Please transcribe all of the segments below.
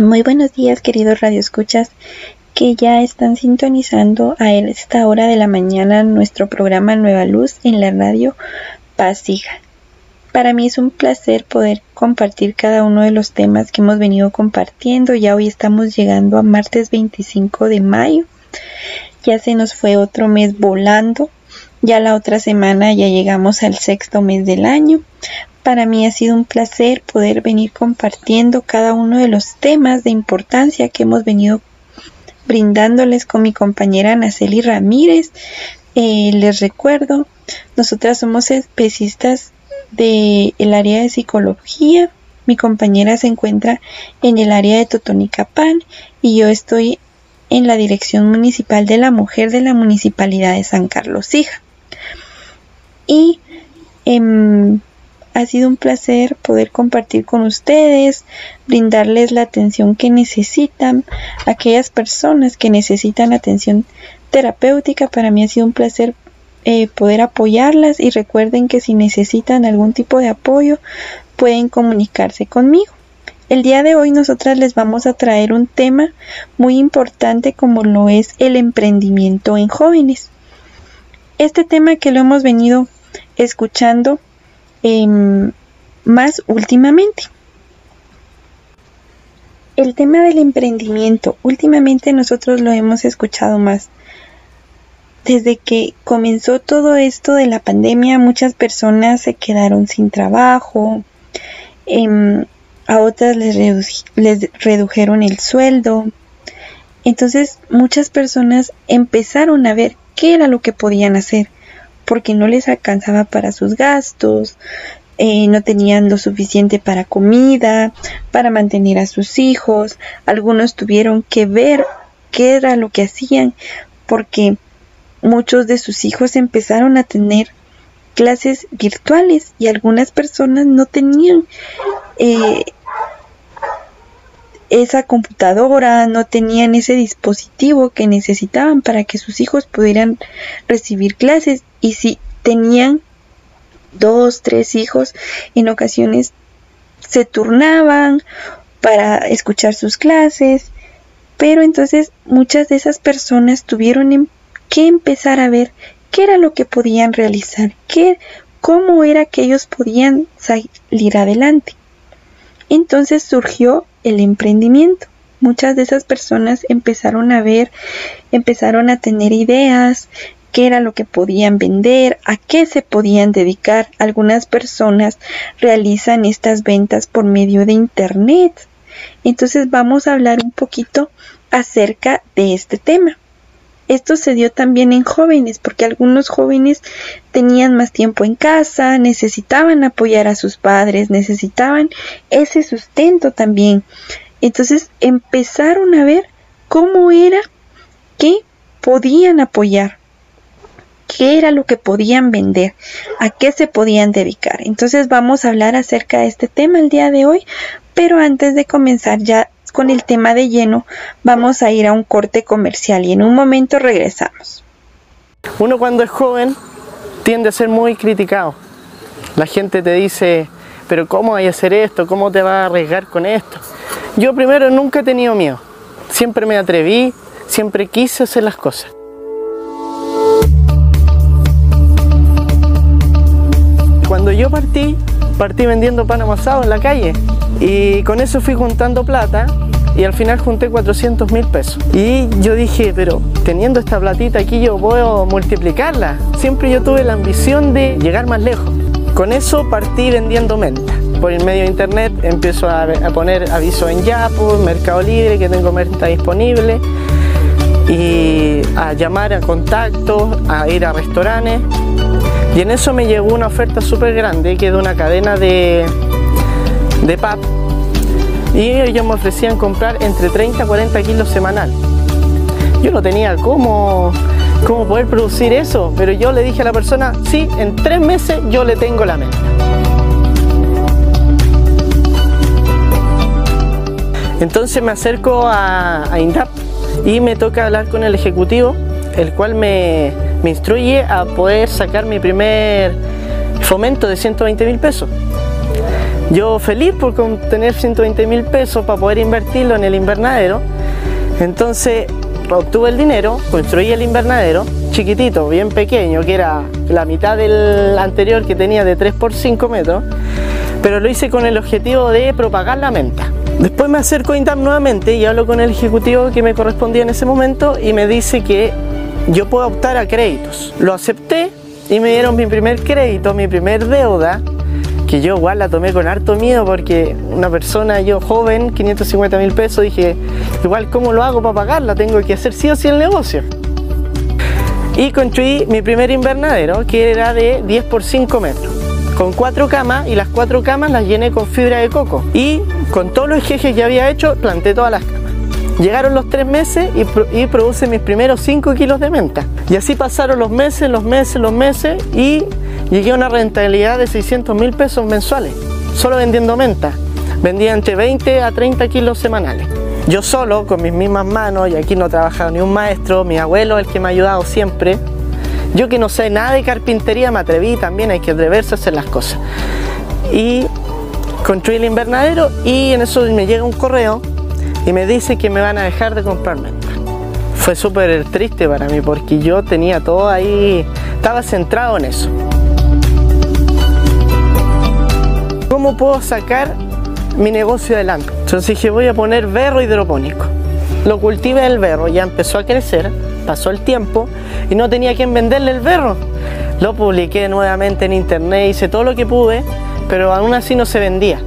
Muy buenos días, queridos radioescuchas que ya están sintonizando a esta hora de la mañana nuestro programa Nueva Luz en la radio Pasiga. Para mí es un placer poder compartir cada uno de los temas que hemos venido compartiendo. Ya hoy estamos llegando a martes 25 de mayo. Ya se nos fue otro mes volando. Ya la otra semana ya llegamos al sexto mes del año. Para mí ha sido un placer poder venir compartiendo cada uno de los temas de importancia que hemos venido brindándoles con mi compañera Naceli Ramírez. Eh, les recuerdo, nosotras somos especistas del área de psicología. Mi compañera se encuentra en el área de Totonicapán y yo estoy en la Dirección Municipal de la Mujer de la Municipalidad de San Carlos Hija. Y em, ha sido un placer poder compartir con ustedes, brindarles la atención que necesitan, aquellas personas que necesitan atención terapéutica. Para mí ha sido un placer eh, poder apoyarlas y recuerden que si necesitan algún tipo de apoyo pueden comunicarse conmigo. El día de hoy nosotras les vamos a traer un tema muy importante como lo es el emprendimiento en jóvenes. Este tema que lo hemos venido escuchando Em, más últimamente. El tema del emprendimiento, últimamente nosotros lo hemos escuchado más. Desde que comenzó todo esto de la pandemia, muchas personas se quedaron sin trabajo, em, a otras les, les redujeron el sueldo. Entonces muchas personas empezaron a ver qué era lo que podían hacer porque no les alcanzaba para sus gastos, eh, no tenían lo suficiente para comida, para mantener a sus hijos, algunos tuvieron que ver qué era lo que hacían, porque muchos de sus hijos empezaron a tener clases virtuales y algunas personas no tenían eh, esa computadora, no tenían ese dispositivo que necesitaban para que sus hijos pudieran recibir clases y si tenían dos, tres hijos, en ocasiones se turnaban para escuchar sus clases, pero entonces muchas de esas personas tuvieron em, que empezar a ver qué era lo que podían realizar, qué, cómo era que ellos podían salir adelante. Entonces surgió el emprendimiento. Muchas de esas personas empezaron a ver, empezaron a tener ideas, qué era lo que podían vender, a qué se podían dedicar. Algunas personas realizan estas ventas por medio de Internet. Entonces vamos a hablar un poquito acerca de este tema. Esto se dio también en jóvenes, porque algunos jóvenes tenían más tiempo en casa, necesitaban apoyar a sus padres, necesitaban ese sustento también. Entonces empezaron a ver cómo era que podían apoyar, qué era lo que podían vender, a qué se podían dedicar. Entonces vamos a hablar acerca de este tema el día de hoy, pero antes de comenzar ya con el tema de lleno, vamos a ir a un corte comercial y en un momento regresamos. Uno cuando es joven tiende a ser muy criticado. La gente te dice, pero ¿cómo hay a hacer esto? ¿Cómo te vas a arriesgar con esto? Yo primero nunca he tenido miedo. Siempre me atreví, siempre quise hacer las cosas. Cuando yo partí, partí vendiendo pan amasado en la calle y con eso fui juntando plata y al final junté 400 mil pesos. Y yo dije, pero teniendo esta platita aquí yo puedo multiplicarla. Siempre yo tuve la ambición de llegar más lejos. Con eso partí vendiendo menta. Por el medio de internet empiezo a, poner aviso en Yapo, Mercado Libre, que tengo menta disponible, y a llamar a contactos, a ir a restaurantes. Y en eso me llegó una oferta súper grande que de una cadena de, de pub y ellos me ofrecían comprar entre 30 a 40 kilos semanal. Yo no tenía cómo, cómo poder producir eso, pero yo le dije a la persona, sí, en tres meses yo le tengo la meta. Entonces me acerco a, a, INDAP y me toca hablar con el ejecutivo, el cual me, me instruye a poder sacar mi primer fomento de 120 mil pesos. Yo feliz por tener 120 mil pesos para poder invertirlo en el invernadero. Entonces obtuve el dinero, construí el invernadero, chiquitito, bien pequeño, que era la mitad del anterior que tenía de 3 por 5 metros, pero lo hice con el objetivo de propagar la menta. Después me acerco a Intam nuevamente y hablo con el ejecutivo que me correspondía en ese momento y me dice que yo puedo optar a créditos. Lo acepté y me dieron mi primer crédito, mi primer deuda, que yo igual la tomé con harto miedo porque una persona, yo joven, 550 mil pesos, dije, igual cómo lo hago para pagarla, tengo que hacer sí o sí el negocio. Y construí mi primer invernadero que era de 10 por 5 metros con cuatro camas y las cuatro camas las llené con fibra de coco y con todos los ejes que había hecho planté todas las camas. Llegaron los tres meses y, produce mis primeros 5 kilos de menta. Y así pasaron los meses, los meses, los meses y llegué a una rentabilidad de 600 mil pesos mensuales, solo vendiendo menta. Vendía entre 20 a 30 kilos semanales. Yo solo, con mis mismas manos, y aquí no ha trabajado ni un maestro, mi abuelo, el que me ha ayudado siempre, yo que no sé nada de carpintería me atreví también, hay que atreverse a hacer las cosas. Y construí el invernadero y en eso me llega un correo y me dice que me van a dejar de comprar menta. Fue súper triste para mí porque yo tenía todo ahí, estaba centrado en eso. ¿Cómo puedo sacar mi negocio adelante? Entonces dije voy a poner berro hidropónico. Lo cultivé el berro, ya empezó a crecer pasó el tiempo y no tenía quien venderle el berro. Lo publiqué nuevamente en internet, hice todo lo que pude, pero aún así no se vendía.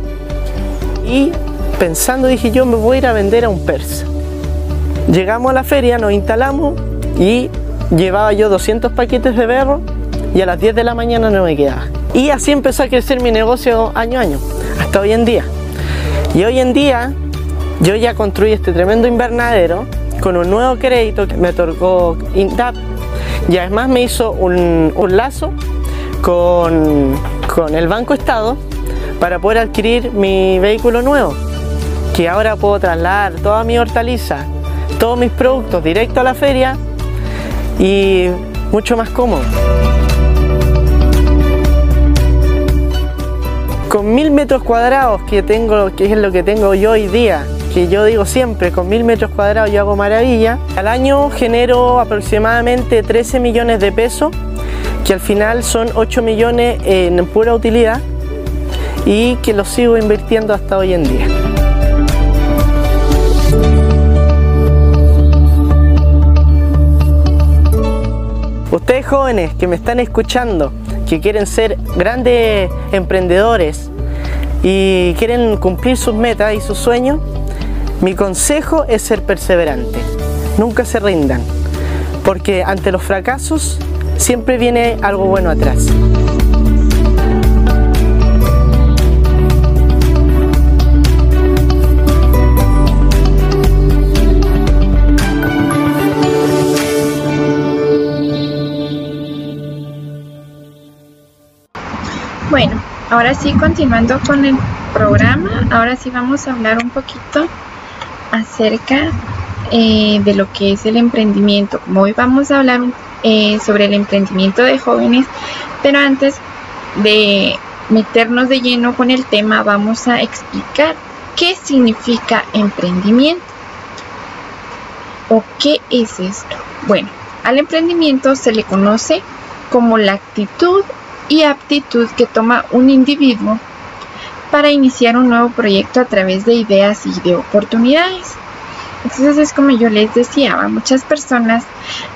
Y pensando dije yo me voy a ir a vender a un persa. Llegamos a la feria, nos instalamos y llevaba yo 200 paquetes de berro y a las 10 de la mañana no me quedaba. Y así empezó a crecer mi negocio año a año, hasta hoy en día. Y hoy en día yo ya construí este tremendo invernadero con un nuevo crédito que me otorgó INTAP y además me hizo un, lazo con, con el Banco Estado para poder adquirir mi vehículo nuevo, que ahora puedo trasladar toda mi hortaliza, todos mis productos directo a la feria y mucho más cómodo. Con mil metros cuadrados que tengo, que es lo que tengo yo hoy día, que yo digo siempre, con mil metros cuadrados yo hago maravilla. Al año genero aproximadamente 13 millones de pesos, que al final son 8 millones en pura utilidad y que los sigo invirtiendo hasta hoy en día. Ustedes jóvenes que me están escuchando, que quieren ser grandes emprendedores y quieren cumplir sus metas y sus sueños, mi consejo es ser perseverante. Nunca se rindan, porque ante los fracasos siempre viene algo bueno atrás. Ahora sí continuando con el programa, ahora sí vamos a hablar un poquito acerca eh, de lo que es el emprendimiento. Hoy vamos a hablar eh, sobre el emprendimiento de jóvenes, pero antes de meternos de lleno con el tema, vamos a explicar qué significa emprendimiento o qué es esto. Bueno, al emprendimiento se le conoce como la actitud y aptitud que toma un individuo para iniciar un nuevo proyecto a través de ideas y de oportunidades. Entonces es como yo les decía, muchas personas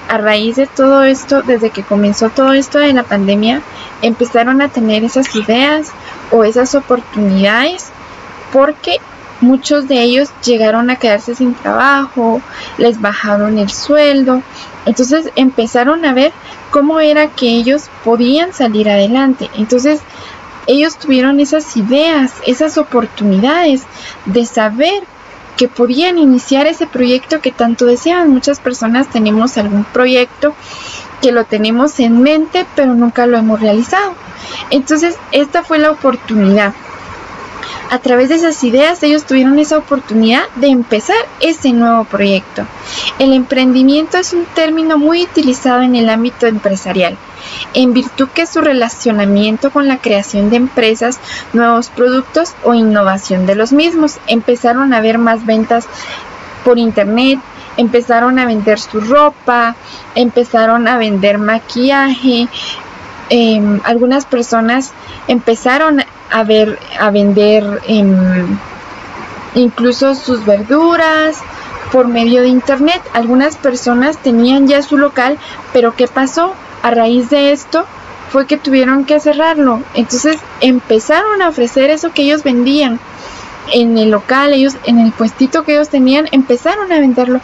a raíz de todo esto, desde que comenzó todo esto de la pandemia, empezaron a tener esas ideas o esas oportunidades porque muchos de ellos llegaron a quedarse sin trabajo, les bajaron el sueldo, entonces empezaron a ver cómo era que ellos podían salir adelante. Entonces ellos tuvieron esas ideas, esas oportunidades de saber que podían iniciar ese proyecto que tanto deseaban. Muchas personas tenemos algún proyecto que lo tenemos en mente, pero nunca lo hemos realizado. Entonces, esta fue la oportunidad. A través de esas ideas ellos tuvieron esa oportunidad de empezar ese nuevo proyecto. El emprendimiento es un término muy utilizado en el ámbito empresarial, en virtud que su relacionamiento con la creación de empresas, nuevos productos o innovación de los mismos. Empezaron a haber más ventas por internet, empezaron a vender su ropa, empezaron a vender maquillaje, em, algunas personas empezaron a ver a vender em, incluso sus verduras por medio de internet. Algunas personas tenían ya su local, pero ¿qué pasó? A raíz de esto fue que tuvieron que cerrarlo. Entonces empezaron a ofrecer eso que ellos vendían en el local, ellos en el puestito que ellos tenían, empezaron a venderlo.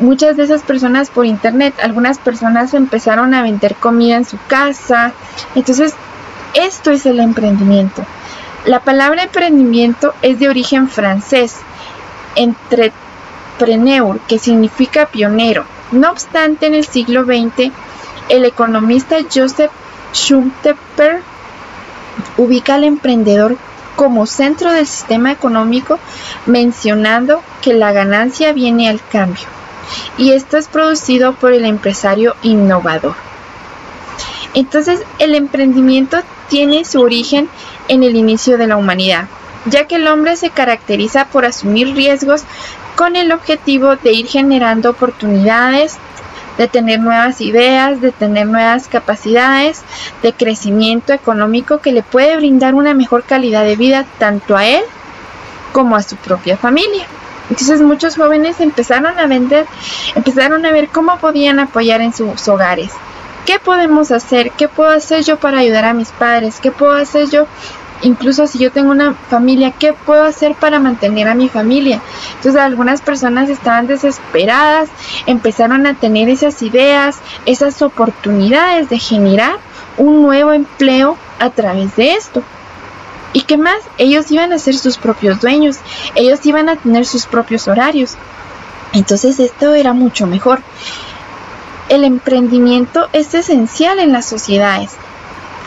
Muchas de esas personas por internet, algunas personas empezaron a vender comida en su casa. Entonces esto es el emprendimiento. La palabra emprendimiento es de origen francés, entrepreneur, que significa pionero. No obstante, en el siglo XX, el economista Joseph Schumpeter ubica al emprendedor como centro del sistema económico, mencionando que la ganancia viene al cambio. Y esto es producido por el empresario innovador. Entonces, el emprendimiento tiene su origen en el inicio de la humanidad, ya que el hombre se caracteriza por asumir riesgos con el objetivo de ir generando oportunidades, de tener nuevas ideas, de tener nuevas capacidades de crecimiento económico que le puede brindar una mejor calidad de vida tanto a él como a su propia familia. Entonces muchos jóvenes empezaron a vender, empezaron a ver cómo podían apoyar en sus hogares, ¿Qué podemos hacer? ¿Qué puedo hacer yo para ayudar a mis padres? ¿Qué puedo hacer yo? Incluso si yo tengo una familia, ¿qué puedo hacer para mantener a mi familia? Entonces algunas personas estaban desesperadas, empezaron a tener esas ideas, esas oportunidades de generar un nuevo empleo a través de esto. ¿Y qué más? Ellos iban a ser sus propios dueños, ellos iban a tener sus propios horarios. Entonces esto era mucho mejor. El emprendimiento es esencial en las sociedades,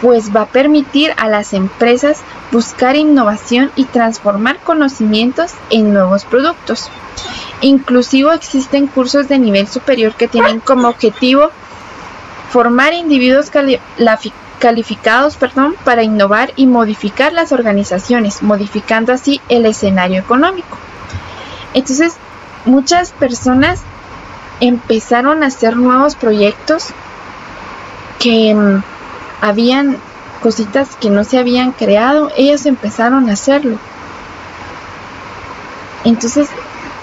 pues va a permitir a las empresas buscar innovación y transformar conocimientos en nuevos productos. Inclusive existen cursos de nivel superior que tienen como objetivo formar individuos calificados perdón, para innovar y modificar las organizaciones, modificando así el escenario económico. Entonces, muchas personas empezaron a hacer nuevos proyectos que mm, habían cositas que no se habían creado, ellos empezaron a hacerlo. Entonces,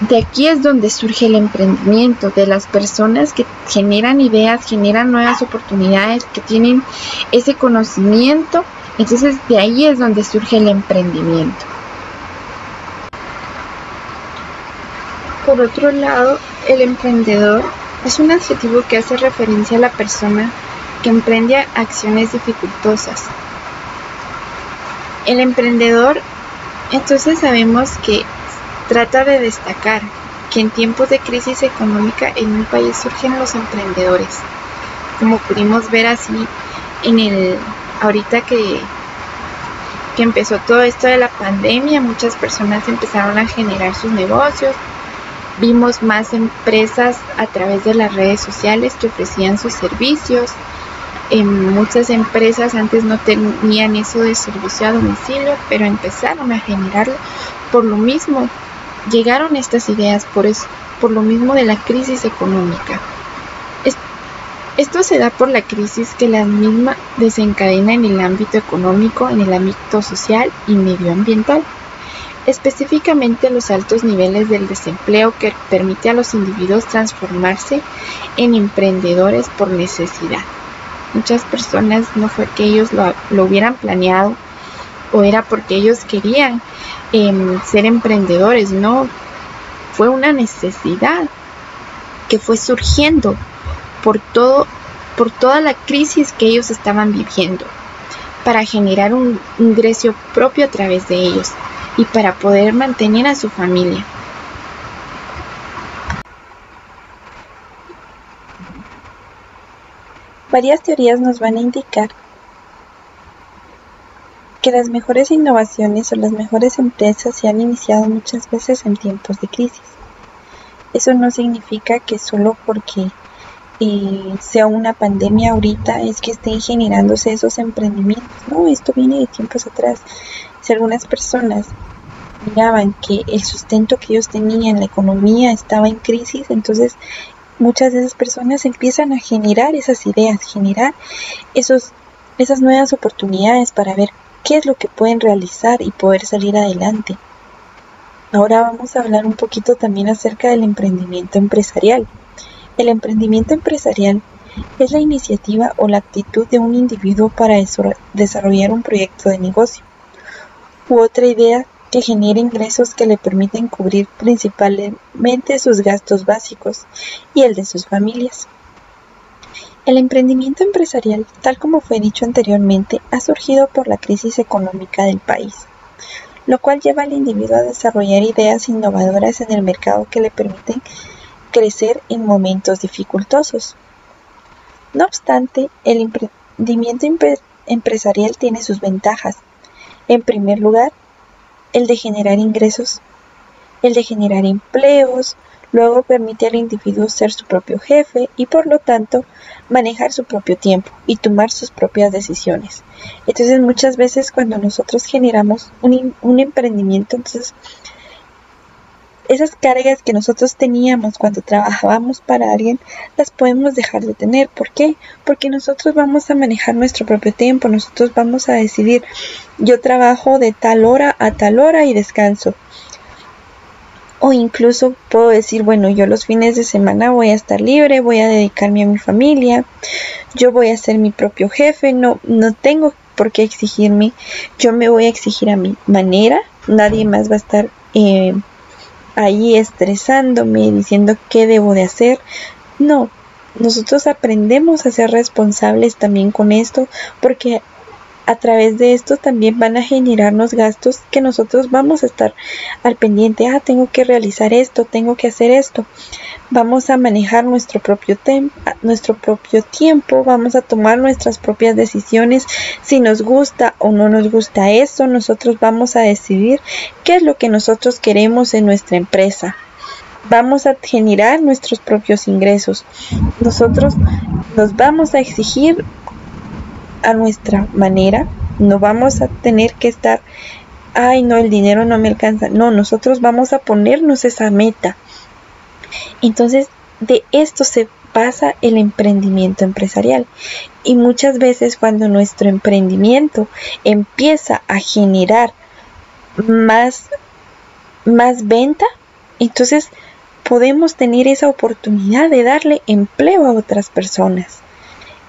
de aquí es donde surge el emprendimiento, de las personas que generan ideas, generan nuevas oportunidades, que tienen ese conocimiento. Entonces, de ahí es donde surge el emprendimiento. Por otro lado, el emprendedor es un adjetivo que hace referencia a la persona que emprende acciones dificultosas. El emprendedor, entonces sabemos que trata de destacar que en tiempos de crisis económica en un país surgen los emprendedores, como pudimos ver así en el ahorita que que empezó todo esto de la pandemia, muchas personas empezaron a generar sus negocios, Vimos más empresas a través de las redes sociales que ofrecían sus servicios. En muchas empresas antes no tenían eso de servicio a domicilio, pero empezaron a generarlo. Por lo mismo, llegaron estas ideas, por, por lo mismo de la crisis económica. Esto se da por la crisis que la misma desencadena en el ámbito económico, en el ámbito social y medioambiental específicamente los altos niveles del desempleo que permite a los individuos transformarse en emprendedores por necesidad. Muchas personas no fue que ellos lo, hubieran planeado o era porque ellos querían em, ser emprendedores, no, fue una necesidad que fue surgiendo por todo por toda la crisis que ellos estaban viviendo para generar un ingreso propio a través de ellos y para poder mantener a su familia. Varias teorías nos van a indicar que las mejores innovaciones o las mejores empresas se han iniciado muchas veces en tiempos de crisis. Eso no significa que solo porque eh, sea una pandemia ahorita es que estén generándose esos emprendimientos. No, esto viene de tiempos atrás. Si algunas personas miraban que el sustento que ellos tenían, la economía estaba en crisis, entonces muchas de esas personas empiezan a generar esas ideas, generar esos, esas nuevas oportunidades para ver qué es lo que pueden realizar y poder salir adelante. Ahora vamos a hablar un poquito también acerca del emprendimiento empresarial. El emprendimiento empresarial es la iniciativa o la actitud de un individuo para desarrollar un proyecto de negocio u otra idea que genere ingresos que le permiten cubrir principalmente sus gastos básicos y el de sus familias. El emprendimiento empresarial, tal como fue dicho anteriormente, ha surgido por la crisis económica del país, lo cual lleva al individuo a desarrollar ideas innovadoras en el mercado que le permiten crecer en momentos dificultosos. No obstante, el emprendimiento empresarial tiene sus ventajas. En primer lugar, el de generar ingresos, el de generar empleos, Luego permite al individuo ser su propio jefe y por lo tanto manejar su propio tiempo y tomar sus propias decisiones. Entonces muchas veces cuando nosotros generamos un, emprendimiento, entonces esas cargas que nosotros teníamos cuando trabajábamos para alguien, las podemos dejar de tener. ¿Por qué? Porque nosotros vamos a manejar nuestro propio tiempo, nosotros vamos a decidir, yo trabajo de tal hora a tal hora y descanso o incluso puedo decir, bueno, yo los fines de semana voy a estar libre, voy a dedicarme a mi familia, yo voy a ser mi propio jefe, no, no tengo por qué exigirme, yo me voy a exigir a mi manera, nadie más va a estar eh, ahí estresándome, diciendo qué debo de hacer, no, nosotros aprendemos a ser responsables también con esto porque a través de esto también van a generarnos gastos que nosotros vamos a estar al pendiente. Ah, tengo que realizar esto, tengo que hacer esto. Vamos a manejar nuestro propio, nuestro propio tiempo, vamos a tomar nuestras propias decisiones. Si nos gusta o no nos gusta eso, nosotros vamos a decidir qué es lo que nosotros queremos en nuestra empresa vamos a generar nuestros propios ingresos. Nosotros nos vamos a exigir a nuestra manera, no vamos a tener que estar, ay no, el dinero no me alcanza, no, nosotros vamos a ponernos esa meta. Entonces, de esto se pasa el emprendimiento empresarial. Y muchas veces cuando nuestro emprendimiento empieza a generar más, más venta, entonces podemos tener esa oportunidad de darle empleo a otras personas.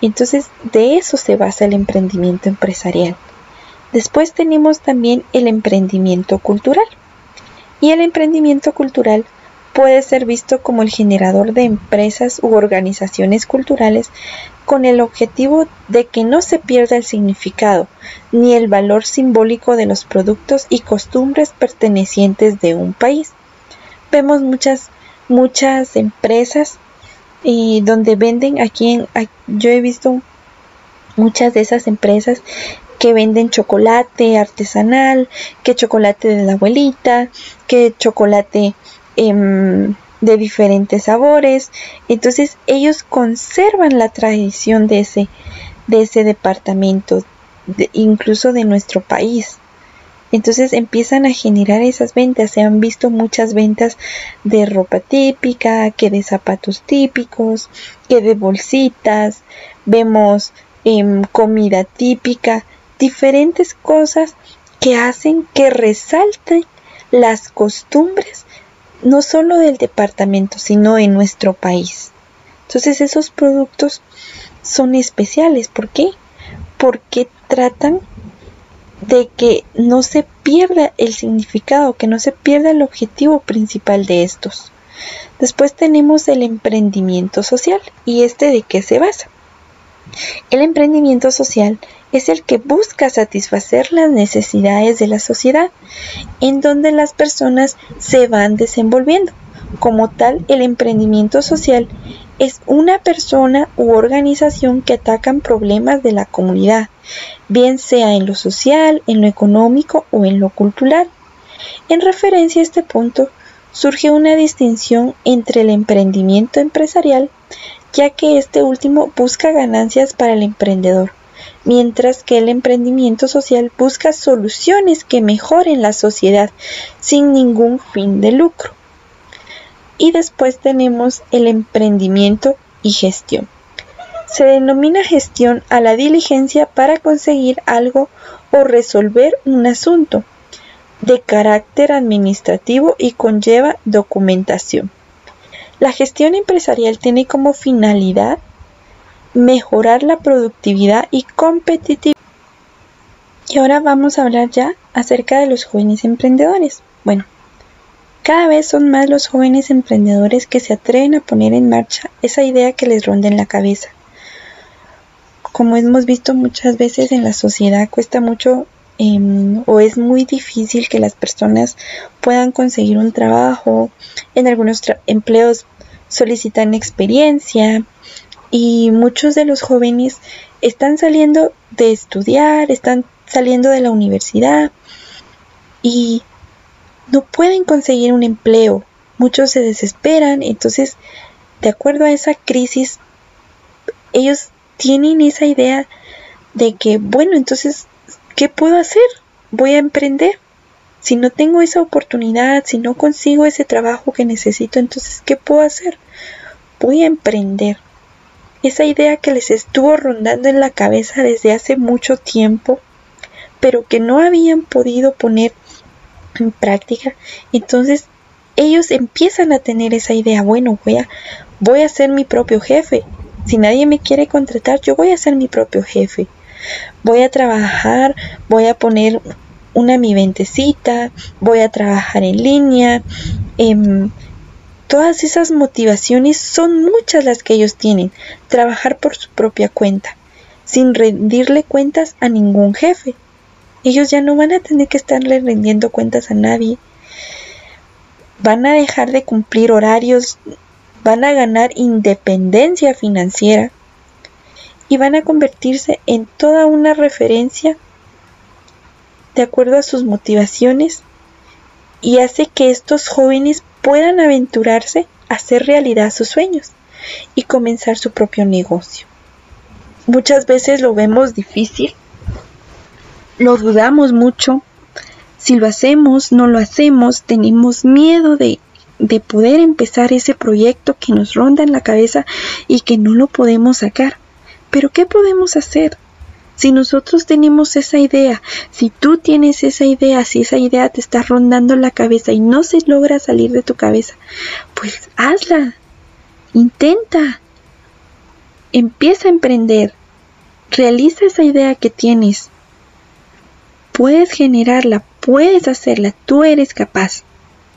Entonces, de eso se basa el emprendimiento empresarial. Después tenemos también el emprendimiento cultural. Y el emprendimiento cultural puede ser visto como el generador de empresas u organizaciones culturales con el objetivo de que no se pierda el significado ni el valor simbólico de los productos y costumbres pertenecientes de un país. Vemos muchas muchas empresas y donde venden aquí en, yo he visto muchas de esas empresas que venden chocolate artesanal, que chocolate de la abuelita, que chocolate em, de diferentes sabores. Entonces ellos conservan la tradición de ese, de ese departamento, incluso de nuestro país. Entonces empiezan a generar esas ventas. Se han visto muchas ventas de ropa típica, que de zapatos típicos, que de bolsitas. Vemos em, comida típica, diferentes cosas que hacen que resalten las costumbres no solo del departamento, sino en nuestro país. Entonces esos productos son especiales. ¿Por qué? Porque tratan de que no se pierda el significado, que no se pierda el objetivo principal de estos. Después tenemos el emprendimiento social y este de qué se basa. El emprendimiento social es el que busca satisfacer las necesidades de la sociedad, en donde las personas se van desenvolviendo. Como tal, el emprendimiento social es una persona u organización que atacan problemas de la comunidad, bien sea en lo social, en lo económico o en lo cultural. En referencia a este punto, surge una distinción entre el emprendimiento empresarial, ya que este último busca ganancias para el emprendedor, mientras que el emprendimiento social busca soluciones que mejoren la sociedad sin ningún fin de lucro. Y después tenemos el emprendimiento y gestión. Se denomina gestión a la diligencia para conseguir algo o resolver un asunto de carácter administrativo y conlleva documentación. La gestión empresarial tiene como finalidad mejorar la productividad y competitividad. Y ahora vamos a hablar ya acerca de los jóvenes emprendedores. Bueno, cada vez son más los jóvenes emprendedores que se atreven a poner en marcha esa idea que les ronda en la cabeza. Como hemos visto muchas veces en la sociedad, cuesta mucho em, o es muy difícil que las personas puedan conseguir un trabajo. En algunos empleos solicitan experiencia y muchos de los jóvenes están saliendo de estudiar, están saliendo de la universidad y no pueden conseguir un empleo. Muchos se desesperan, entonces, de acuerdo a esa crisis, ellos tienen esa idea de que, bueno, entonces, ¿qué puedo hacer? Voy a emprender. Si no tengo esa oportunidad, si no consigo ese trabajo que necesito, entonces, ¿qué puedo hacer? Voy a emprender. Esa idea que les estuvo rondando en la cabeza desde hace mucho tiempo, pero que no habían podido poner en práctica, entonces ellos empiezan a tener esa idea, bueno, voy a, voy a ser mi propio jefe. Si nadie me quiere contratar, yo voy a ser mi propio jefe. Voy a trabajar, voy a poner una mi ventecita, voy a trabajar en línea. Em, todas esas motivaciones son muchas las que ellos tienen. Trabajar por su propia cuenta, sin rendirle cuentas a ningún jefe. Ellos ya no van a tener que estarle rendiendo cuentas a nadie. Van a dejar de cumplir horarios, van a ganar independencia financiera y van a convertirse en toda una referencia de acuerdo a sus motivaciones y hace que estos jóvenes puedan aventurarse a hacer realidad sus sueños y comenzar su propio negocio. Muchas veces lo vemos difícil lo dudamos mucho. Si lo hacemos, no lo hacemos, tenemos miedo de, de poder empezar ese proyecto que nos ronda en la cabeza y que no lo podemos sacar. Pero ¿qué podemos hacer? Si nosotros tenemos esa idea, si tú tienes esa idea, si esa idea te está rondando la cabeza y no se logra salir de tu cabeza, pues hazla, intenta, empieza a emprender, realiza esa idea que tienes, Puedes generarla, puedes hacerla, tú eres capaz.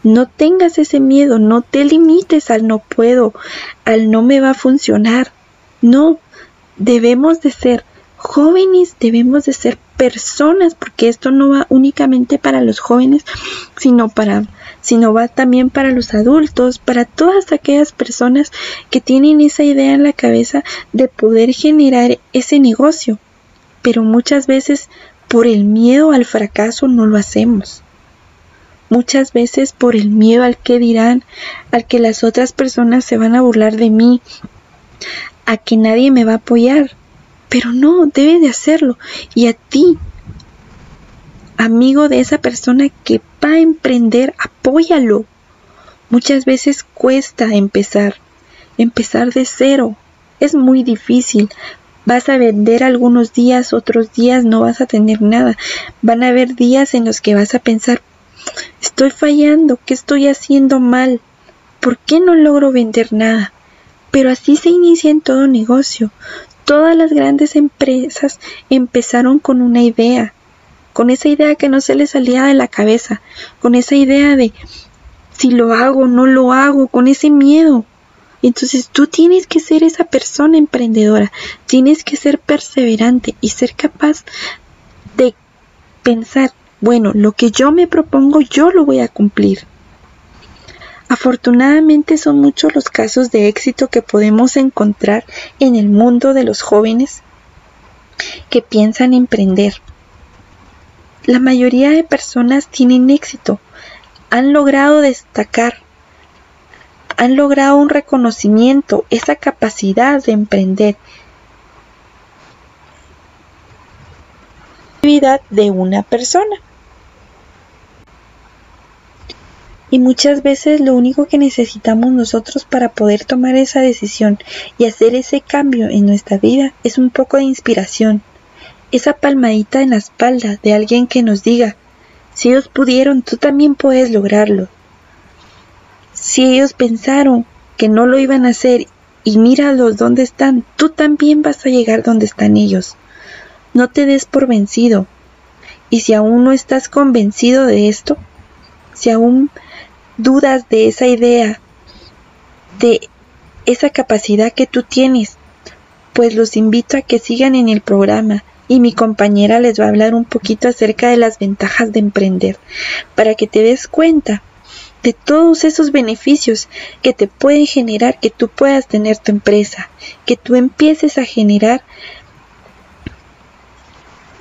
No tengas ese miedo, no te limites al no puedo, al no me va a funcionar. No, debemos de ser jóvenes, debemos de ser personas, porque esto no va únicamente para los jóvenes, sino para sino va también para los adultos, para todas aquellas personas que tienen esa idea en la cabeza de poder generar ese negocio. Pero muchas veces por el miedo al fracaso no lo hacemos. Muchas veces por el miedo al que dirán, al que las otras personas se van a burlar de mí, a que nadie me va a apoyar. Pero no, debes de hacerlo. Y a ti, amigo de esa persona que va a emprender, apóyalo. Muchas veces cuesta empezar, empezar de cero. Es muy difícil, Vas a vender algunos días, otros días no vas a tener nada. Van a haber días en los que vas a pensar, estoy fallando, ¿qué estoy haciendo mal? ¿Por qué no logro vender nada? Pero así se inicia en todo negocio. Todas las grandes empresas empezaron con una idea, con esa idea que no se les salía de la cabeza, con esa idea de si lo hago, no lo hago, con ese miedo. Entonces tú tienes que ser esa persona emprendedora, tienes que ser perseverante y ser capaz de pensar, bueno, lo que yo me propongo yo lo voy a cumplir. Afortunadamente son muchos los casos de éxito que podemos encontrar en el mundo de los jóvenes. que piensan emprender. La mayoría de personas tienen éxito, han logrado destacar, han logrado un reconocimiento, esa capacidad de emprender. Vida de una persona. Y muchas veces lo único que necesitamos nosotros para poder tomar esa decisión y hacer ese cambio en nuestra vida es un poco de inspiración, esa palmadita en la espalda de alguien que nos diga, si ellos pudieron, tú también puedes lograrlo. Si ellos pensaron que no lo iban a hacer y míralos dónde están, tú también vas a llegar donde están ellos. No te des por vencido. Y si aún no estás convencido de esto, si aún dudas de esa idea, de esa capacidad que tú tienes, pues los invito a que sigan en el programa y mi compañera les va a hablar un poquito acerca de las ventajas de emprender, para que te des cuenta de todos esos beneficios que te pueden generar que tú puedas tener tu empresa, que tú empieces a generar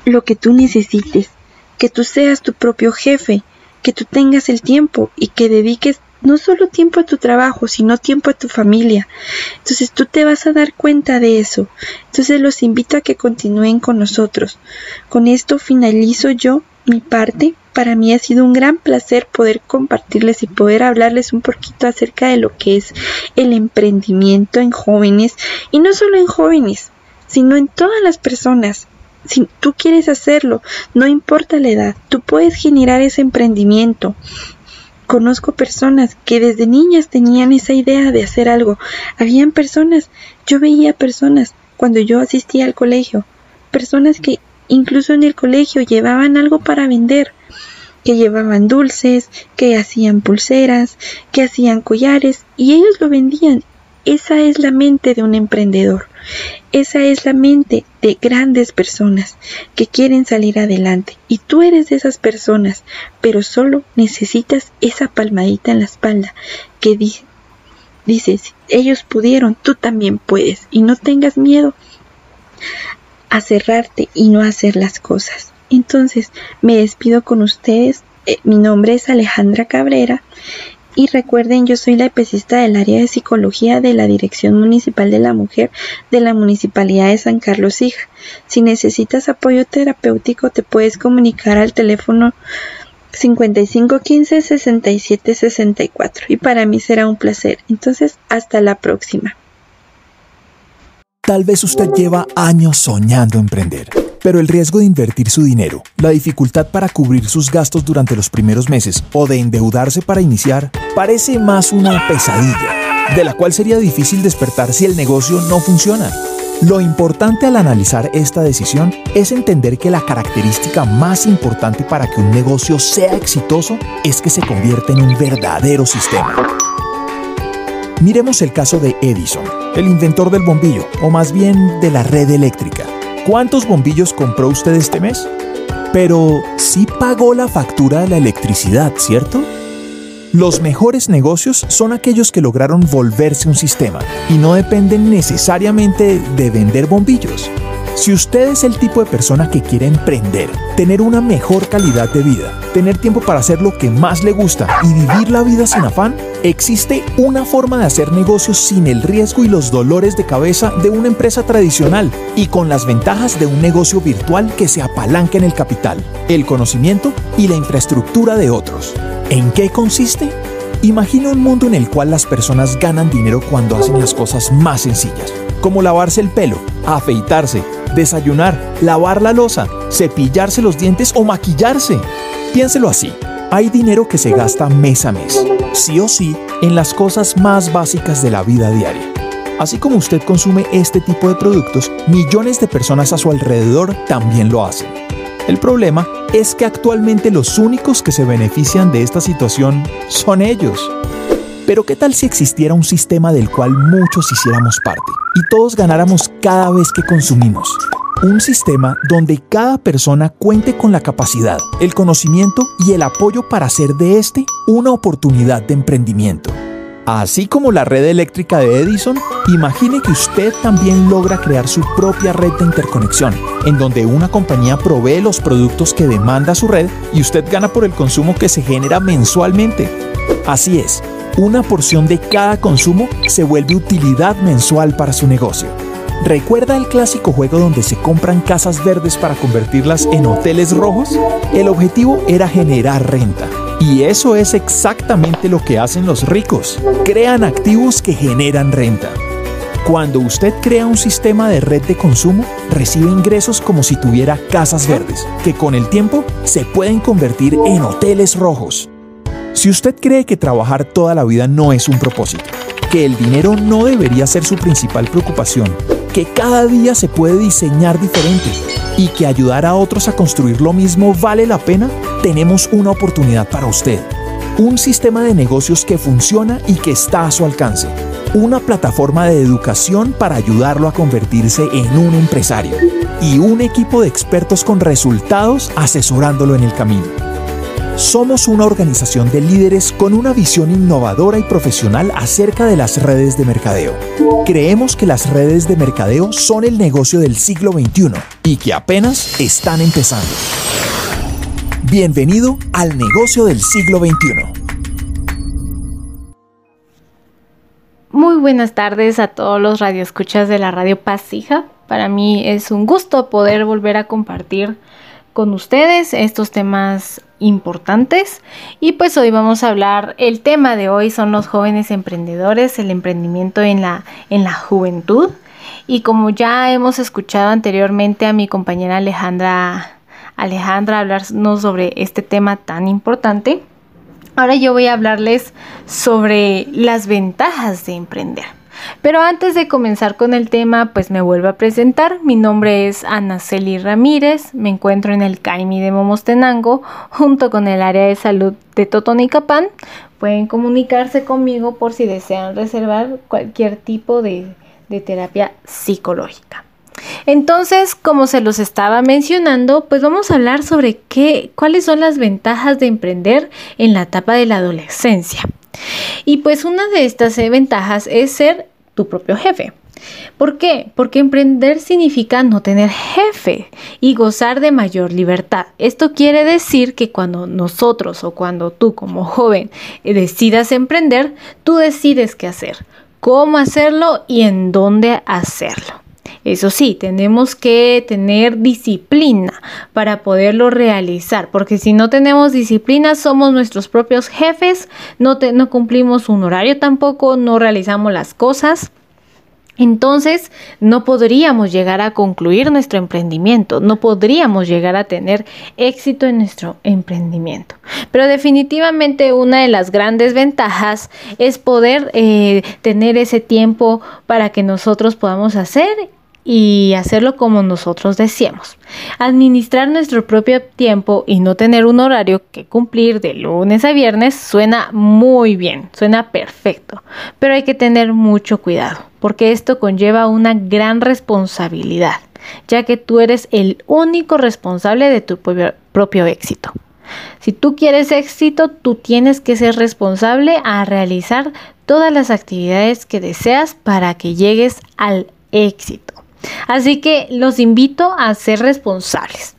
lo que tú necesites, que tú seas tu propio jefe, que tú tengas el tiempo y que dediques no solo tiempo a tu trabajo, sino tiempo a tu familia. Entonces tú te vas a dar cuenta de eso. Entonces los invito a que continúen con nosotros. Con esto finalizo yo mi parte. Para mí ha sido un gran placer poder compartirles y poder hablarles un poquito acerca de lo que es el emprendimiento en jóvenes y no solo en jóvenes, sino en todas las personas. Si tú quieres hacerlo, no importa la edad, tú puedes generar ese emprendimiento. Conozco personas que desde niñas tenían esa idea de hacer algo. Habían personas, yo veía personas cuando yo asistía al colegio, personas que incluso en el colegio llevaban algo para vender, que llevaban dulces, que hacían pulseras, que hacían collares y ellos lo vendían. Esa es la mente de un emprendedor. Esa es la mente de grandes personas que quieren salir adelante y tú eres de esas personas, pero solo necesitas esa palmadita en la espalda que dice, dices, ellos pudieron, tú también puedes y no tengas miedo a cerrarte y no hacer las cosas. Entonces, me despido con ustedes. Eh, mi nombre es Alejandra Cabrera y recuerden, yo soy la EPECista del área de psicología de la Dirección Municipal de la Mujer de la Municipalidad de San Carlos Hija. Si necesitas apoyo terapéutico, te puedes comunicar al teléfono 5515 6764 y para mí será un placer. Entonces, hasta la próxima. Tal vez usted lleva años soñando emprender pero el riesgo de invertir su dinero, la dificultad para cubrir sus gastos durante los primeros meses o de endeudarse para iniciar parece más una pesadilla, de la cual sería difícil despertar si el negocio no funciona. Lo importante al analizar esta decisión es entender que la característica más importante para que un negocio sea exitoso es que se convierta en un verdadero sistema. Miremos el caso de Edison, el inventor del bombillo, o más bien de la red eléctrica. ¿Cuántos bombillos compró usted este mes? Pero sí pagó la factura de la electricidad, ¿cierto? Los mejores negocios son aquellos que lograron volverse un sistema y no dependen necesariamente de vender bombillos. Si usted es el tipo de persona que quiere emprender, tener una mejor calidad de vida, tener tiempo para hacer lo que más le gusta y vivir la vida sin afán, existe una forma de hacer negocios sin el riesgo y los dolores de cabeza de una empresa tradicional y con las ventajas de un negocio virtual que se apalanca en el capital, el conocimiento y la infraestructura de otros. ¿En qué consiste? Imagina un mundo en el cual las personas ganan dinero cuando hacen las cosas más sencillas, como lavarse el pelo, afeitarse, desayunar, lavar la losa, cepillarse los dientes o maquillarse. Piénselo así. Hay dinero que se gasta mes a mes, sí o sí, en las cosas más básicas de la vida diaria. Así como usted consume este tipo de productos, millones de personas a su alrededor también lo hacen. El problema es que actualmente los únicos que se benefician de esta situación son ellos. Pero ¿qué tal si existiera un sistema del cual muchos hiciéramos parte y todos ganáramos cada vez que consumimos? Un sistema donde cada persona cuente con la capacidad, el conocimiento y el apoyo para hacer de este una oportunidad de emprendimiento. Así como la red eléctrica de Edison, imagine que usted también logra crear su propia red de interconexión, en donde una compañía provee los productos que demanda su red y usted gana por el consumo que se genera mensualmente. Así es, una porción de cada consumo se vuelve utilidad mensual para su negocio. ¿Recuerda el clásico juego donde se compran casas verdes para convertirlas en hoteles rojos? El objetivo era generar renta. Y eso es exactamente lo que hacen los ricos. Crean activos que generan renta. Cuando usted crea un sistema de red de consumo, recibe ingresos como si tuviera casas verdes, que con el tiempo se pueden convertir en hoteles rojos. Si usted cree que trabajar toda la vida no es un propósito, que el dinero no debería ser su principal preocupación, que cada día se puede diseñar diferente y que ayudar a otros a construir lo mismo vale la pena, tenemos una oportunidad para usted. Un sistema de negocios que funciona y que está a su alcance. Una plataforma de educación para ayudarlo a convertirse en un empresario. Y un equipo de expertos con resultados asesorándolo en el camino. Somos una organización de líderes con una visión innovadora y profesional acerca de las redes de mercadeo. Creemos que las redes de mercadeo son el negocio del siglo XXI y que apenas están empezando. Bienvenido al negocio del siglo XXI. Muy buenas tardes a todos los radioescuchas de la Radio Pasija. Para mí es un gusto poder volver a compartir con ustedes estos temas importantes. Y pues hoy vamos a hablar el tema de hoy son los jóvenes emprendedores el emprendimiento en la en la juventud. Y como ya hemos escuchado anteriormente a mi compañera Alejandra Alejandra hablarnos sobre este tema tan importante ahora yo voy a hablarles sobre las ventajas de emprender pero antes de comenzar con el tema, pues me vuelvo a presentar. Mi nombre es Ana Celi Ramírez, me encuentro en el CAIMI de Momostenango, junto con el área de salud de Totonicapán. Pueden comunicarse conmigo por si desean reservar cualquier tipo de, de terapia psicológica. Entonces, como se los estaba mencionando, pues vamos a hablar sobre qué, cuáles son las ventajas de emprender en la etapa de la adolescencia. Y pues una de estas eh, ventajas es ser tu propio jefe. ¿Por qué? Porque emprender significa no tener jefe y gozar de mayor libertad. Esto quiere decir que cuando nosotros o cuando tú como joven eh, decidas emprender, tú decides qué hacer, cómo hacerlo y en dónde hacerlo. Eso sí, tenemos que tener disciplina para poderlo realizar, porque si no tenemos disciplina, somos nuestros propios jefes, no, no cumplimos un horario tampoco, no realizamos las cosas. Entonces no podríamos llegar a concluir nuestro emprendimiento, no podríamos llegar a tener éxito en nuestro emprendimiento. Pero definitivamente una de las grandes ventajas es poder eh, tener ese tiempo para que nosotros podamos hacer y hacerlo como nosotros deseamos. Administrar nuestro propio tiempo y no tener un horario que cumplir de lunes a viernes suena muy bien, suena perfecto, pero hay que tener mucho cuidado porque esto conlleva una gran responsabilidad, ya que tú eres el único responsable de tu propio éxito. Si tú quieres éxito, tú tienes que ser responsable a realizar todas las actividades que deseas para que llegues al éxito. Así que los invito a ser responsables.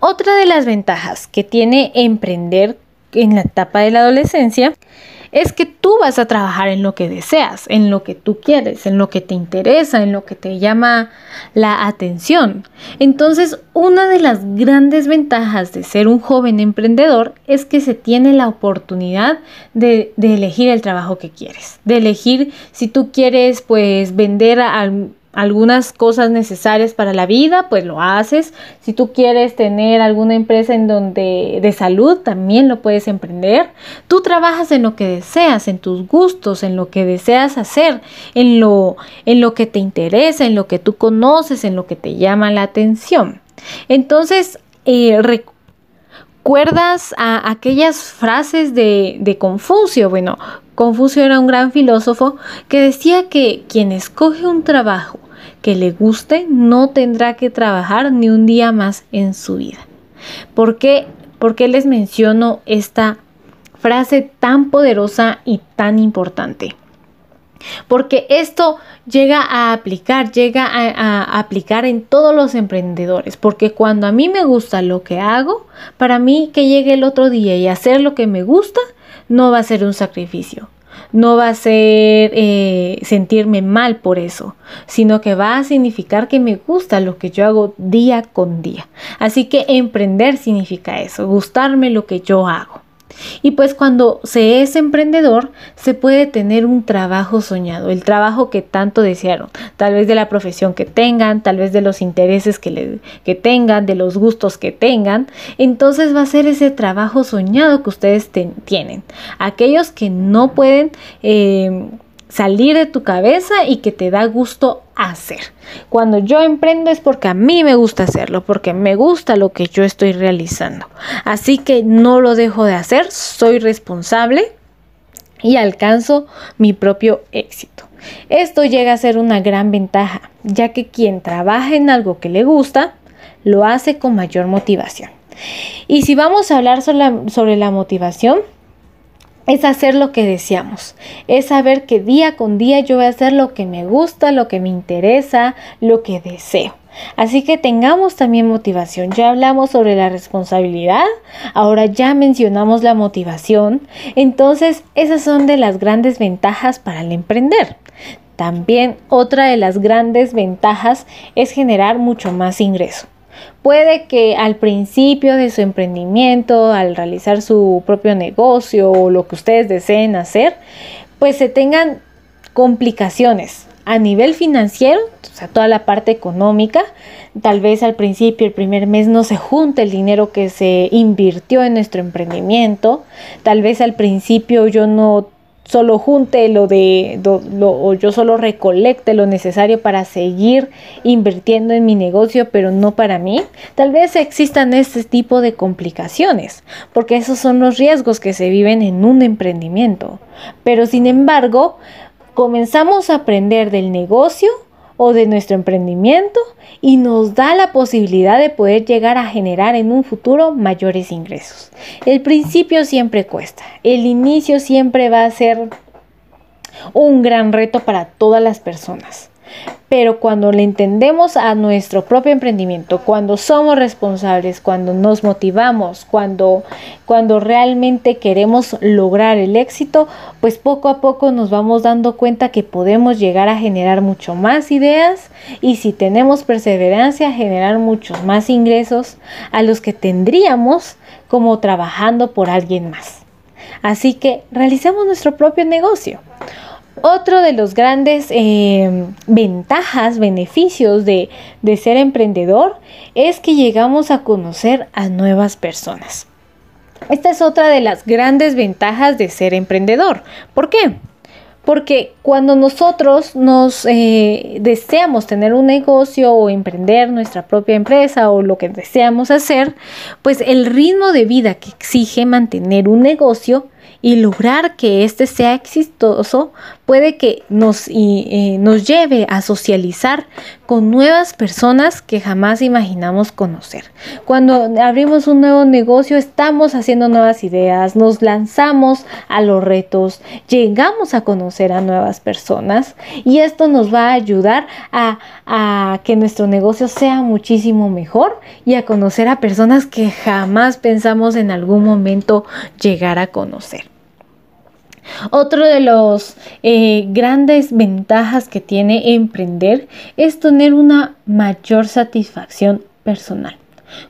Otra de las ventajas que tiene emprender en la etapa de la adolescencia es que tú vas a trabajar en lo que deseas, en lo que tú quieres, en lo que te interesa, en lo que te llama la atención. Entonces, una de las grandes ventajas de ser un joven emprendedor es que se tiene la oportunidad de, elegir el trabajo que quieres, de elegir si tú quieres pues vender al algunas cosas necesarias para la vida, pues lo haces. Si tú quieres tener alguna empresa en donde de salud, también lo puedes emprender. Tú trabajas en lo que deseas, en tus gustos, en lo que deseas hacer, en lo en lo que te interesa, en lo que tú conoces, en lo que te llama la atención. Entonces, eh, ¿Recuerdas a aquellas frases de, de, Confucio? Bueno, Confucio era un gran filósofo que decía que quien escoge un trabajo que le guste no tendrá que trabajar ni un día más en su vida. ¿Por qué, les menciono esta frase tan poderosa y tan importante. Porque esto llega a aplicar, llega a, aplicar en todos los emprendedores. Porque cuando a mí me gusta lo que hago, para mí que llegue el otro día y hacer lo que me gusta, no va a ser un sacrificio. No va a ser eh, sentirme mal por eso, sino que va a significar que me gusta lo que yo hago día con día. Así que emprender significa eso, gustarme lo que yo hago. Y pues cuando se es emprendedor, se puede tener un trabajo soñado, el trabajo que tanto desearon, tal vez de la profesión que tengan, tal vez de los intereses que, que tengan, de los gustos que tengan. Entonces va a ser ese trabajo soñado que ustedes tienen. Aquellos que no pueden... Eh, salir de tu cabeza y que te da gusto hacer. Cuando yo emprendo es porque a mí me gusta hacerlo, porque me gusta lo que yo estoy realizando. Así que no lo dejo de hacer, soy responsable y alcanzo mi propio éxito. Esto llega a ser una gran ventaja, ya que quien trabaja en algo que le gusta, lo hace con mayor motivación. Y si vamos a hablar sobre la motivación, es hacer lo que deseamos, es saber que día con día yo voy a hacer lo que me gusta, lo que me interesa, lo que deseo. Así que tengamos también motivación. Ya hablamos sobre la responsabilidad, ahora ya mencionamos la motivación. Entonces, esas son de las grandes ventajas para el emprender. También otra de las grandes ventajas es generar mucho más ingreso. Puede que al principio de su emprendimiento, al realizar su propio negocio o lo que ustedes deseen hacer, pues se tengan complicaciones a nivel financiero, o sea, toda la parte económica. Tal vez al principio, el primer mes, no se junte el dinero que se invirtió en nuestro emprendimiento. Tal vez al principio yo no solo junte lo de, o yo solo recolecte lo necesario para seguir invirtiendo en mi negocio, pero no para mí, tal vez existan este tipo de complicaciones, porque esos son los riesgos que se viven en un emprendimiento. Pero sin embargo, comenzamos a aprender del negocio o de nuestro emprendimiento y nos da la posibilidad de poder llegar a generar en un futuro mayores ingresos. El principio siempre cuesta, el inicio siempre va a ser un gran reto para todas las personas. Pero cuando le entendemos a nuestro propio emprendimiento, cuando somos responsables, cuando nos motivamos, cuando, cuando realmente queremos lograr el éxito, pues poco a poco nos vamos dando cuenta que podemos llegar a generar mucho más ideas y si tenemos perseverancia, generar muchos más ingresos a los que tendríamos como trabajando por alguien más. Así que realicemos nuestro propio negocio. Otro de los grandes eh, ventajas, beneficios de, ser emprendedor es que llegamos a conocer a nuevas personas. Esta es otra de las grandes ventajas de ser emprendedor. ¿Por qué? Porque cuando nosotros nos eh, deseamos tener un negocio o emprender nuestra propia empresa o lo que deseamos hacer, pues el ritmo de vida que exige mantener un negocio y lograr que éste sea exitoso puede que nos, eh, nos lleve a socializar con nuevas personas que jamás imaginamos conocer. Cuando abrimos un nuevo negocio estamos haciendo nuevas ideas, nos lanzamos a los retos, llegamos a conocer a nuevas personas y esto nos va a ayudar a, a que nuestro negocio sea muchísimo mejor y a conocer a personas que jamás pensamos en algún momento llegar a conocer. Otro de los eh, grandes ventajas que tiene emprender es tener una mayor satisfacción personal.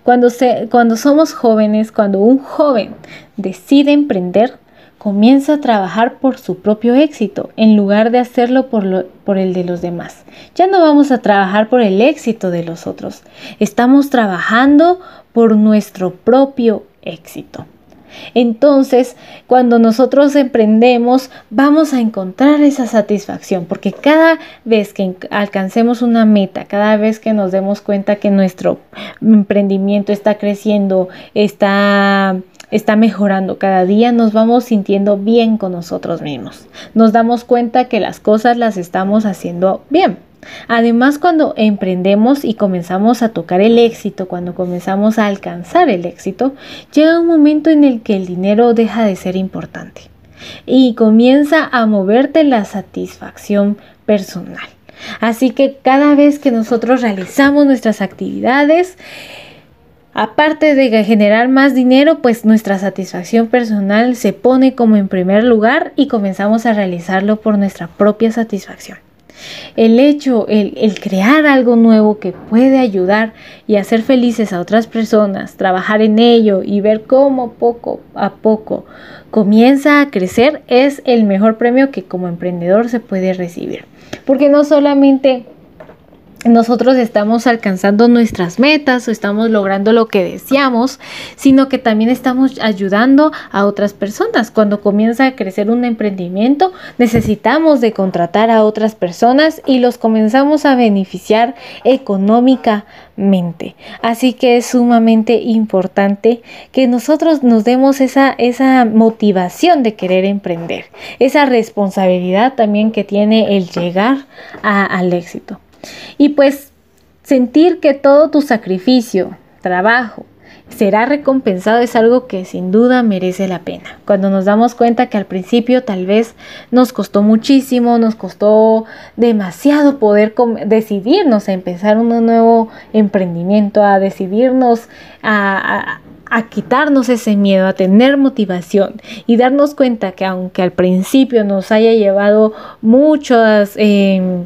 Cuando, cuando somos jóvenes, cuando un joven decide emprender, comienza a trabajar por su propio éxito en lugar de hacerlo por, por, el de los demás. Ya no vamos a trabajar por el éxito de los otros, estamos trabajando por nuestro propio éxito. Entonces, cuando nosotros emprendemos, vamos a encontrar esa satisfacción, porque cada vez que alcancemos una meta, cada vez que nos demos cuenta que nuestro emprendimiento está creciendo, está está mejorando cada día, nos vamos sintiendo bien con nosotros mismos. Nos damos cuenta que las cosas las estamos haciendo bien. Además, cuando emprendemos y comenzamos a tocar el éxito, cuando comenzamos a alcanzar el éxito, llega un momento en el que el dinero deja de ser importante y comienza a moverte la satisfacción personal. Así que cada vez que nosotros realizamos nuestras actividades, aparte de generar más dinero, pues nuestra satisfacción personal se pone como en primer lugar y comenzamos a realizarlo por nuestra propia satisfacción. El hecho, el, crear algo nuevo que puede ayudar y hacer felices a otras personas, trabajar en ello y ver cómo poco a poco comienza a crecer es el mejor premio que como emprendedor se puede recibir. Porque no solamente nosotros estamos alcanzando nuestras metas o estamos logrando lo que deseamos, sino que también estamos ayudando a otras personas. Cuando comienza a crecer un emprendimiento, necesitamos de contratar a otras personas y los comenzamos a beneficiar económicamente. Así que es sumamente importante que nosotros nos demos esa, esa motivación de querer emprender, esa responsabilidad también que tiene el llegar al éxito. Y pues sentir que todo tu sacrificio, trabajo, será recompensado es algo que sin duda merece la pena. Cuando nos damos cuenta que al principio tal vez nos costó muchísimo, nos costó demasiado poder decidirnos a empezar un nuevo emprendimiento, a decidirnos a, quitarnos ese miedo, a tener motivación y darnos cuenta que aunque al principio nos haya llevado muchas... Eh,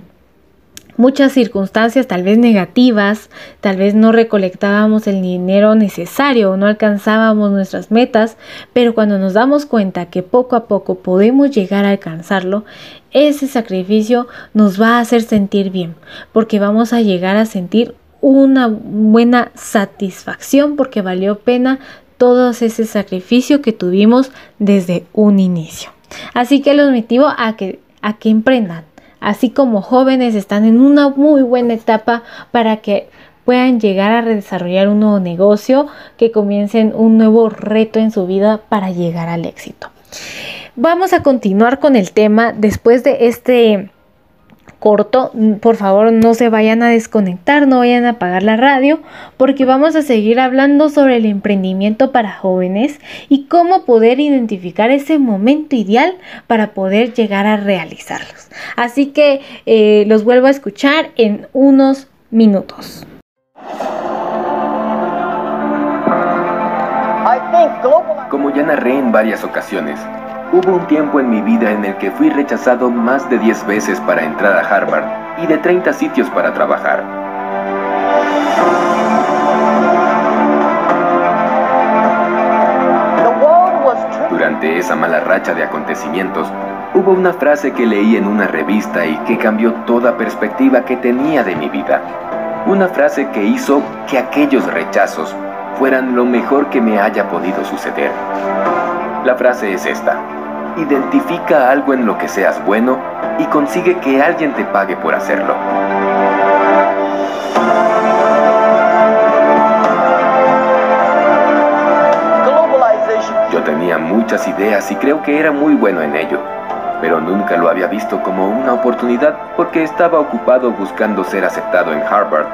muchas circunstancias tal vez negativas, tal vez no recolectábamos el dinero necesario no alcanzábamos nuestras metas, pero cuando nos damos cuenta que poco a poco podemos llegar a alcanzarlo, ese sacrificio nos va a hacer sentir bien, porque vamos a llegar a sentir una buena satisfacción porque valió pena todo ese sacrificio que tuvimos desde un inicio. Así que los motivo a que, a que emprendan, así como jóvenes están en una muy buena etapa para que puedan llegar a desarrollar un nuevo negocio, que comiencen un nuevo reto en su vida para llegar al éxito. Vamos a continuar con el tema después de este corto. Por favor, no se vayan a desconectar, no vayan a apagar la radio, porque vamos a seguir hablando sobre el emprendimiento para jóvenes y cómo poder identificar ese momento ideal para poder llegar a realizarlos. Así que eh, los vuelvo a escuchar en unos minutos. Como ya narré en varias ocasiones, Hubo un tiempo en mi vida en el que fui rechazado más de 10 veces para entrar a Harvard y de 30 sitios para trabajar. Durante esa mala racha de acontecimientos, hubo una frase que leí en una revista y que cambió toda perspectiva que tenía de mi vida. Una frase que hizo que aquellos rechazos fueran lo mejor que me haya podido suceder. La frase es esta. Identifica algo en lo que seas bueno y consigue que alguien te pague por hacerlo. Yo tenía muchas ideas y creo que era muy bueno en ello, pero nunca lo había visto como una oportunidad porque estaba ocupado buscando ser aceptado en Harvard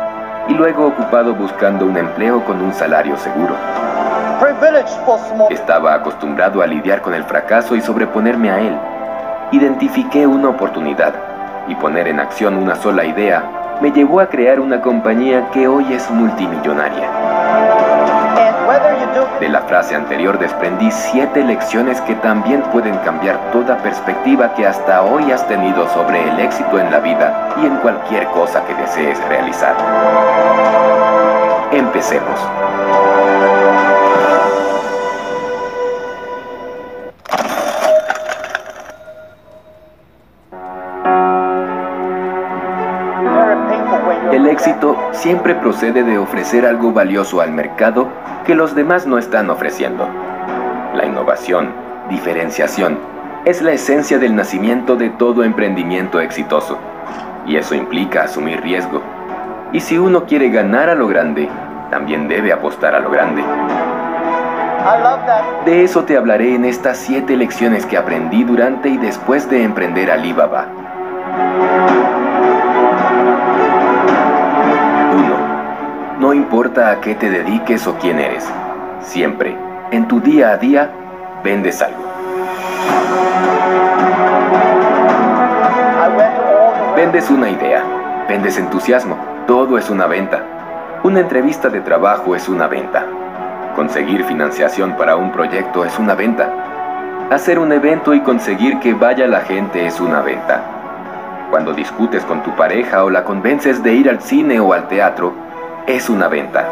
y luego ocupado buscando un empleo con un salario seguro. Estaba acostumbrado a lidiar con el fracaso y sobreponerme a él. Identifiqué una oportunidad y poner en acción una sola idea me llevó a crear una compañía que hoy es multimillonaria. De la frase anterior desprendí siete lecciones que también pueden cambiar toda perspectiva que hasta hoy has tenido sobre el éxito en la vida y en cualquier cosa que desees realizar. Empecemos. Éxito siempre procede de ofrecer algo valioso al mercado que los demás no están ofreciendo. La innovación, diferenciación, es la esencia del nacimiento de todo emprendimiento exitoso. Y eso implica asumir riesgo. Y si uno quiere ganar a lo grande, también debe apostar a lo grande. De eso te hablaré en estas siete lecciones que aprendí durante y después de emprender Alibaba. Importa a qué te dediques o quién eres, siempre, en tu día a día, vendes algo. Vendes una idea, vendes entusiasmo, todo es una venta. Una entrevista de trabajo es una venta. Conseguir financiación para un proyecto es una venta. Hacer un evento y conseguir que vaya la gente es una venta. Cuando discutes con tu pareja o la convences de ir al cine o al teatro, es una venta.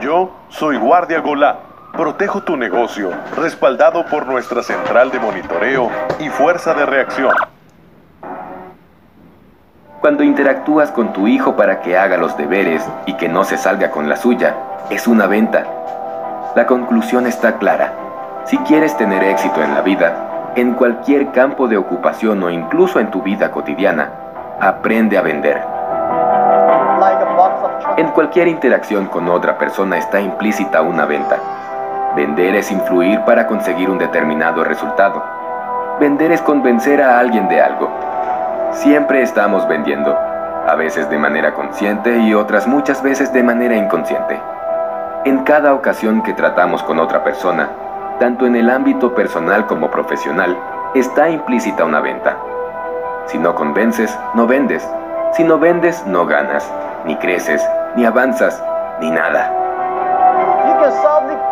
Yo soy Guardia Golá. Protejo tu negocio, respaldado por nuestra central de monitoreo y fuerza de reacción. Cuando interactúas con tu hijo para que haga los deberes y que no se salga con la suya, es una venta. La conclusión está clara. Si quieres tener éxito en la vida, en cualquier campo de ocupación o incluso en tu vida cotidiana, aprende a vender. En cualquier interacción con otra persona está implícita una venta. Vender es influir para conseguir un determinado resultado. Vender es convencer a alguien de algo. Siempre estamos vendiendo, a veces de manera consciente y otras muchas veces de manera inconsciente. En cada ocasión que tratamos con otra persona, tanto en el ámbito personal como profesional, está implícita una venta. Si no convences, no vendes. Si no vendes, no ganas, ni creces, ni avanzas, ni nada.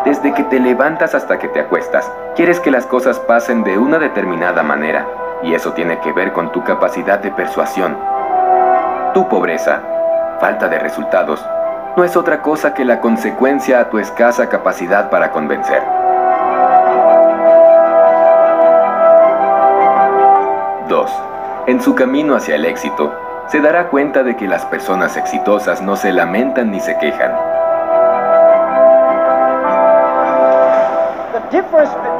Desde que te levantas hasta que te acuestas, quieres que las cosas pasen de una determinada manera y eso tiene que ver con tu capacidad de persuasión. Tu pobreza, falta de resultados, no es otra cosa que la consecuencia a tu escasa capacidad para convencer. 2. En su camino hacia el éxito, se dará cuenta de que las personas exitosas no se lamentan ni se quejan.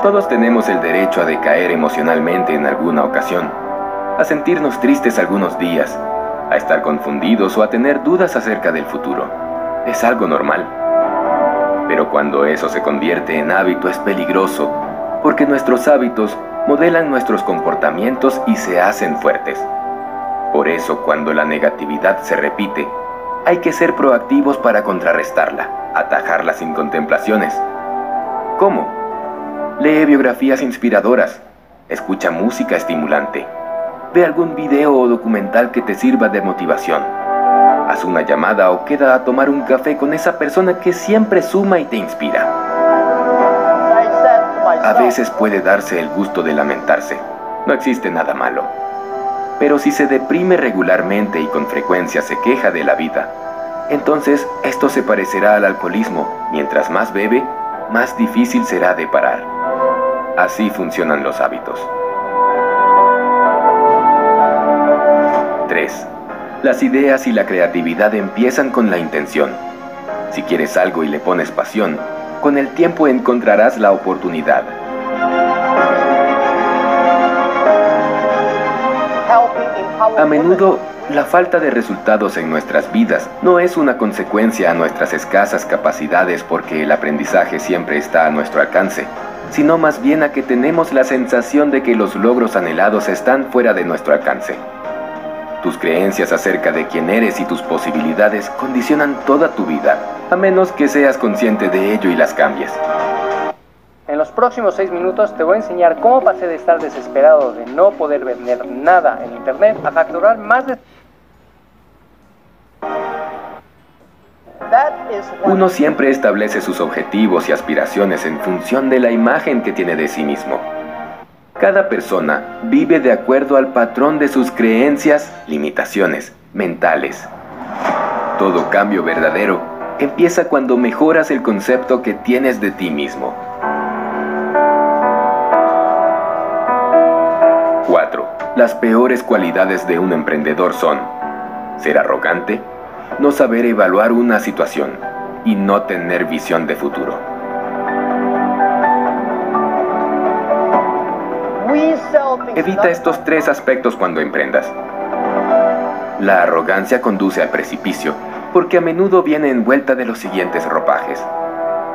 Todos tenemos el derecho a decaer emocionalmente en alguna ocasión, a sentirnos tristes algunos días, a estar confundidos o a tener dudas acerca del futuro. Es algo normal. Pero cuando eso se convierte en hábito es peligroso, porque nuestros hábitos modelan nuestros comportamientos y se hacen fuertes. Por eso cuando la negatividad se repite, hay que ser proactivos para contrarrestarla, atajarla sin contemplaciones. ¿Cómo? Lee biografías inspiradoras, escucha música estimulante, ve algún video o documental que te sirva de motivación. Haz una llamada o queda a tomar un café con esa persona que siempre suma y te inspira. A veces puede darse el gusto de lamentarse, no existe nada malo. Pero si se deprime regularmente y con frecuencia se queja de la vida, entonces esto se parecerá al alcoholismo. Mientras más bebe, más difícil será de parar. Así funcionan los hábitos. 3. Las ideas y la creatividad empiezan con la intención. Si quieres algo y le pones pasión, con el tiempo encontrarás la oportunidad. A menudo, la falta de resultados en nuestras vidas no es una consecuencia a nuestras escasas capacidades porque el aprendizaje siempre está a nuestro alcance sino más bien a que tenemos la sensación de que los logros anhelados están fuera de nuestro alcance. Tus creencias acerca de quién eres y tus posibilidades condicionan toda tu vida, a menos que seas consciente de ello y las cambies. En los próximos seis minutos te voy a enseñar cómo pasé de estar desesperado de no poder vender nada en internet a facturar más de Uno siempre establece sus objetivos y aspiraciones en función de la imagen que tiene de sí mismo. Cada persona vive de acuerdo al patrón de sus creencias, limitaciones mentales. Todo cambio verdadero empieza cuando mejoras el concepto que tienes de ti mismo. Las peores cualidades de un emprendedor son ser arrogante, no saber evaluar una situación y no tener visión de futuro. Evita estos tres aspectos cuando emprendas. La arrogancia conduce al precipicio porque a menudo viene envuelta de los siguientes ropajes.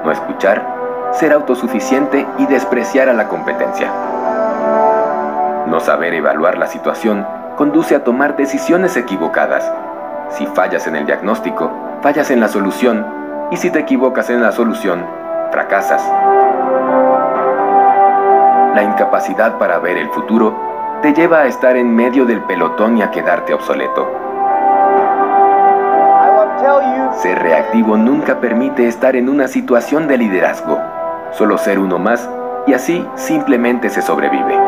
No escuchar, ser autosuficiente y despreciar a la competencia. No saber evaluar la situación conduce a tomar decisiones equivocadas Si fallas en el diagnóstico, fallas en la solución, y si te equivocas en la solución, fracasas. La incapacidad para ver el futuro te lleva a estar en medio del pelotón y a quedarte obsoleto. Ser reactivo nunca permite estar en una situación de liderazgo, solo ser uno más y así simplemente se sobrevive.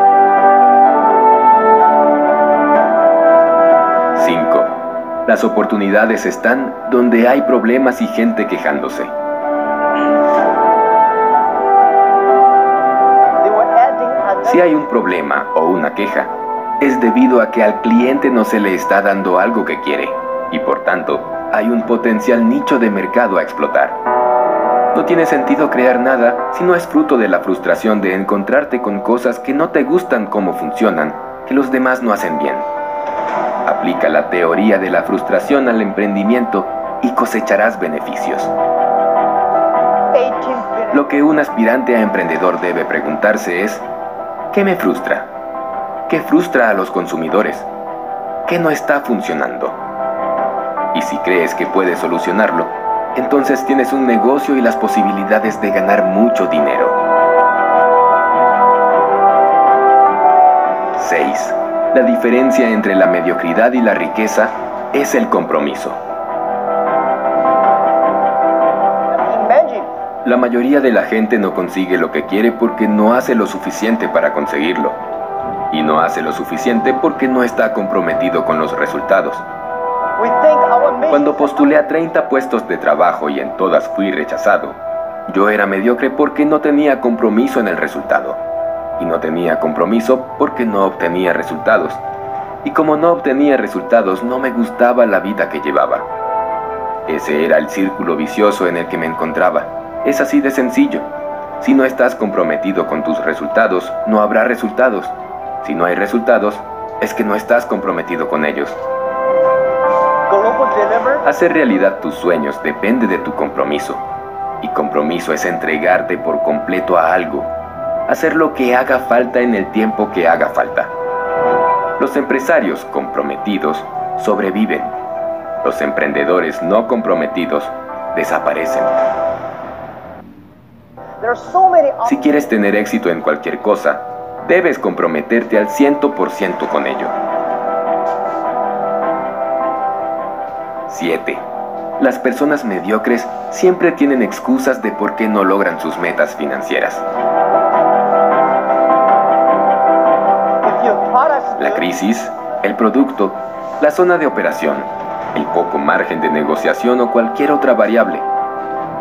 Las oportunidades están donde hay problemas y gente quejándose. Si hay un problema o una queja, es debido a que al cliente no se le está dando algo que quiere y por tanto hay un potencial nicho de mercado a explotar. No tiene sentido crear nada si no es fruto de la frustración de encontrarte con cosas que no te gustan como funcionan, que los demás no hacen bien. Aplica la teoría de la frustración al emprendimiento y cosecharás beneficios. Lo que un aspirante a emprendedor debe preguntarse es, ¿Qué me frustra? ¿Qué frustra a los consumidores? ¿Qué no está funcionando? Y si crees que puedes solucionarlo, entonces tienes un negocio y las posibilidades de ganar mucho dinero. 6. La diferencia entre la mediocridad y la riqueza es el compromiso. La mayoría de la gente no consigue lo que quiere porque no hace lo suficiente para conseguirlo. Y no hace lo suficiente porque no está comprometido con los resultados. Cuando postulé a 30 puestos de trabajo y en todas fui rechazado, yo era mediocre porque no tenía compromiso en el resultado. Y no tenía compromiso porque no obtenía resultados. Y como no obtenía resultados, no me gustaba la vida que llevaba. Ese era el círculo vicioso en el que me encontraba. Es así de sencillo. Si no estás comprometido con tus resultados, no habrá resultados. Si no hay resultados, es que no estás comprometido con ellos. Hacer realidad tus sueños depende de tu compromiso. Y compromiso es entregarte por completo a algo. Hacer lo que haga falta en el tiempo que haga falta. Los empresarios comprometidos sobreviven. Los emprendedores no comprometidos desaparecen. Si quieres tener éxito en cualquier cosa, debes comprometerte al 100% con ello. 7. Las personas mediocres siempre tienen excusas de por qué no logran sus metas financieras. La crisis, el producto, la zona de operación, el poco margen de negociación o cualquier otra variable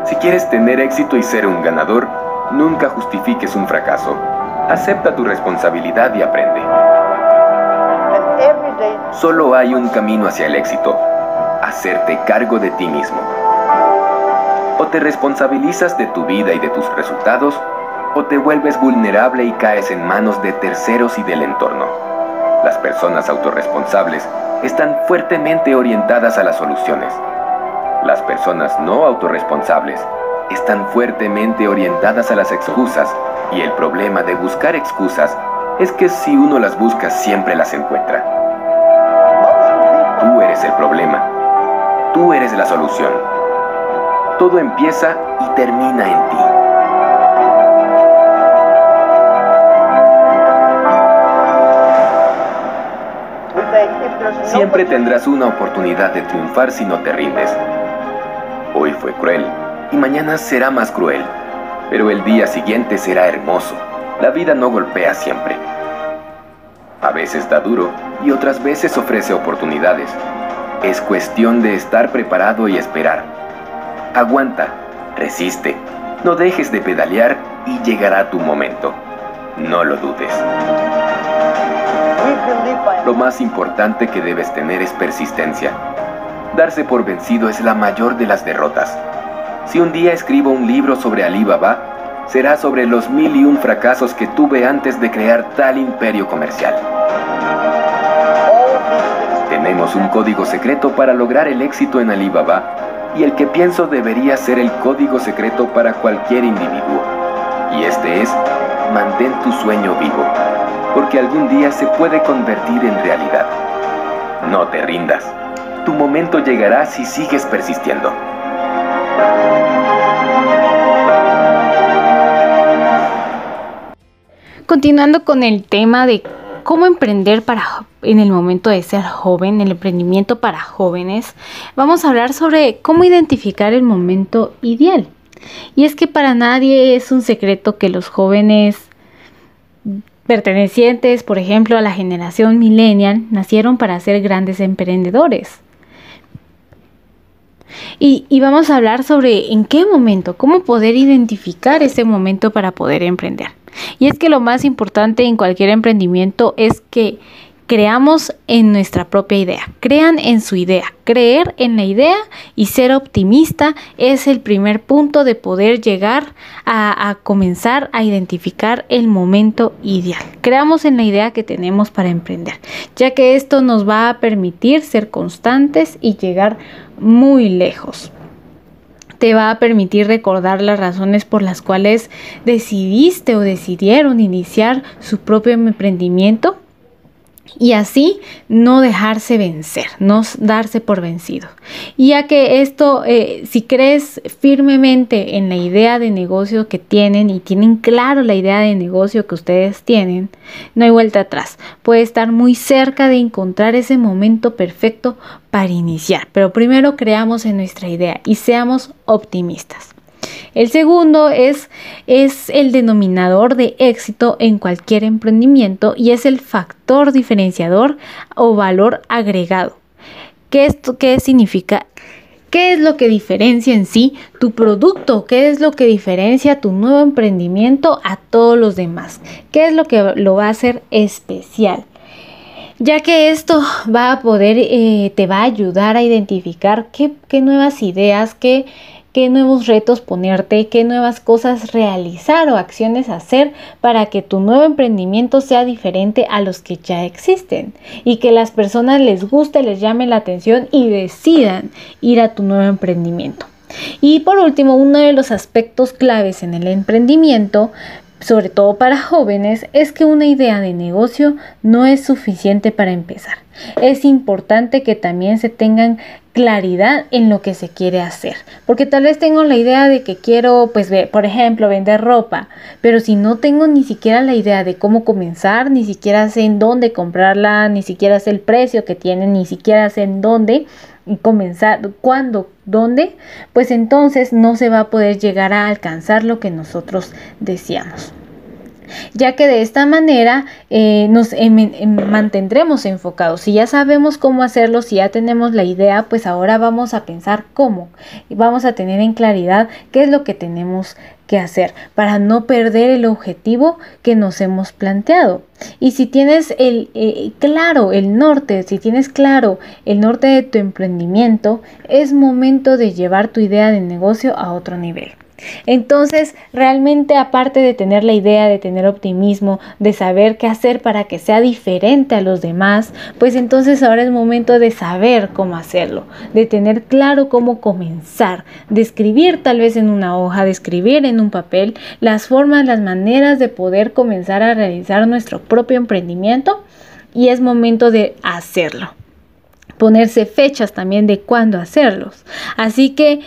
si quieres tener éxito y ser un ganador, nunca justifiques un fracaso. Acepta tu responsabilidad y aprende. Solo hay un camino hacia el éxito, hacerte cargo de ti mismo. O te responsabilizas de tu vida y de tus resultados, o te vuelves vulnerable y caes en manos de terceros y del entorno. Las personas autorresponsables están fuertemente orientadas a las soluciones las personas no autorresponsables están fuertemente orientadas a las excusas y el problema de buscar excusas es que si uno las busca siempre las encuentra. Tú eres el problema. Tú eres la solución. Todo empieza y termina en ti. Siempre tendrás una oportunidad de triunfar si no te rindes. Hoy fue cruel y mañana será más cruel, pero el día siguiente será hermoso. La vida no golpea siempre. A veces da duro y otras veces ofrece oportunidades. Es cuestión de estar preparado y esperar. Aguanta, resiste, no dejes de pedalear y llegará tu momento. No lo dudes. Lo más importante que debes tener es persistencia Darse por vencido es la mayor de las derrotas. Si un día escribo un libro sobre Alibaba, será sobre los mil y un fracasos que tuve antes de crear tal imperio comercial. Tenemos un código secreto para lograr el éxito en Alibaba y el que pienso debería ser el código secreto para cualquier individuo. Y este es, mantén tu sueño vivo, porque algún día se puede convertir en realidad. No te rindas. tu momento llegará si sigues persistiendo. Continuando con el tema de cómo emprender para en el momento de ser joven, el emprendimiento para jóvenes, vamos a hablar sobre cómo identificar el momento ideal. Y es que para nadie es un secreto que los jóvenes pertenecientes, por ejemplo, a la generación millennial, nacieron para ser grandes emprendedores. Y, vamos a hablar sobre en qué momento, cómo poder identificar ese momento para poder emprender. Y es que lo más importante en cualquier emprendimiento es que creamos en nuestra propia idea. Crean en su idea. Creer en la idea y ser optimista es el primer punto de poder llegar a, comenzar a identificar el momento ideal. Creamos en la idea que tenemos para emprender, ya que esto nos va a permitir ser constantes y llegar muy lejos te va a permitir recordar las razones por las cuales decidiste o decidieron iniciar su propio emprendimiento y así no dejarse vencer, no darse por vencido. Ya que esto, eh, si crees firmemente en la idea de negocio que tienen y tienen claro la idea de negocio que ustedes tienen, no hay vuelta atrás. Puede estar muy cerca de encontrar ese momento perfecto para iniciar. Pero primero creamos en nuestra idea y seamos optimistas. El segundo es, es el denominador de éxito en cualquier emprendimiento y es el factor diferenciador o valor agregado. ¿Qué, esto, qué significa? ¿Qué es lo que diferencia en sí tu producto? ¿Qué es lo que diferencia tu nuevo emprendimiento a todos los demás? ¿Qué es lo que lo va a hacer especial? ya que esto va a poder, eh, te va a ayudar a identificar qué, qué nuevas ideas, qué qué nuevos retos ponerte, qué nuevas cosas realizar o acciones hacer para que tu nuevo emprendimiento sea diferente a los que ya existen y que las personas les guste, les llame la atención y decidan ir a tu nuevo emprendimiento. Y por último, uno de los aspectos claves en el emprendimiento sobre todo para jóvenes, es que una idea de negocio no es suficiente para empezar. Es importante que también se tengan claridad en lo que se quiere hacer. Porque tal vez tengo la idea de que quiero, pues, por ejemplo, vender ropa, pero si no tengo ni siquiera la idea de cómo comenzar, ni siquiera sé en dónde comprarla, ni siquiera sé el precio que tiene, ni siquiera sé en dónde comenzar, cuándo, dónde, pues entonces no se va a poder llegar a alcanzar lo que nosotros deseamos ya que de esta manera eh, nos em, em, mantendremos enfocados. Si ya sabemos cómo hacerlo, si ya tenemos la idea, pues ahora vamos a pensar cómo y vamos a tener en claridad qué es lo que tenemos que hacer para no perder el objetivo que nos hemos planteado. Y si tienes eh, claro el norte, si tienes claro el norte de tu emprendimiento, es momento de llevar tu idea de negocio a otro nivel. Entonces, realmente aparte de tener la idea, de tener optimismo, de saber qué hacer para que sea diferente a los demás, pues entonces ahora es momento de saber cómo hacerlo, de tener claro cómo comenzar, de escribir tal vez en una hoja, de escribir en un papel las formas, las maneras de poder comenzar a realizar nuestro propio emprendimiento y es momento de hacerlo. Ponerse fechas también de cuándo hacerlos. Así que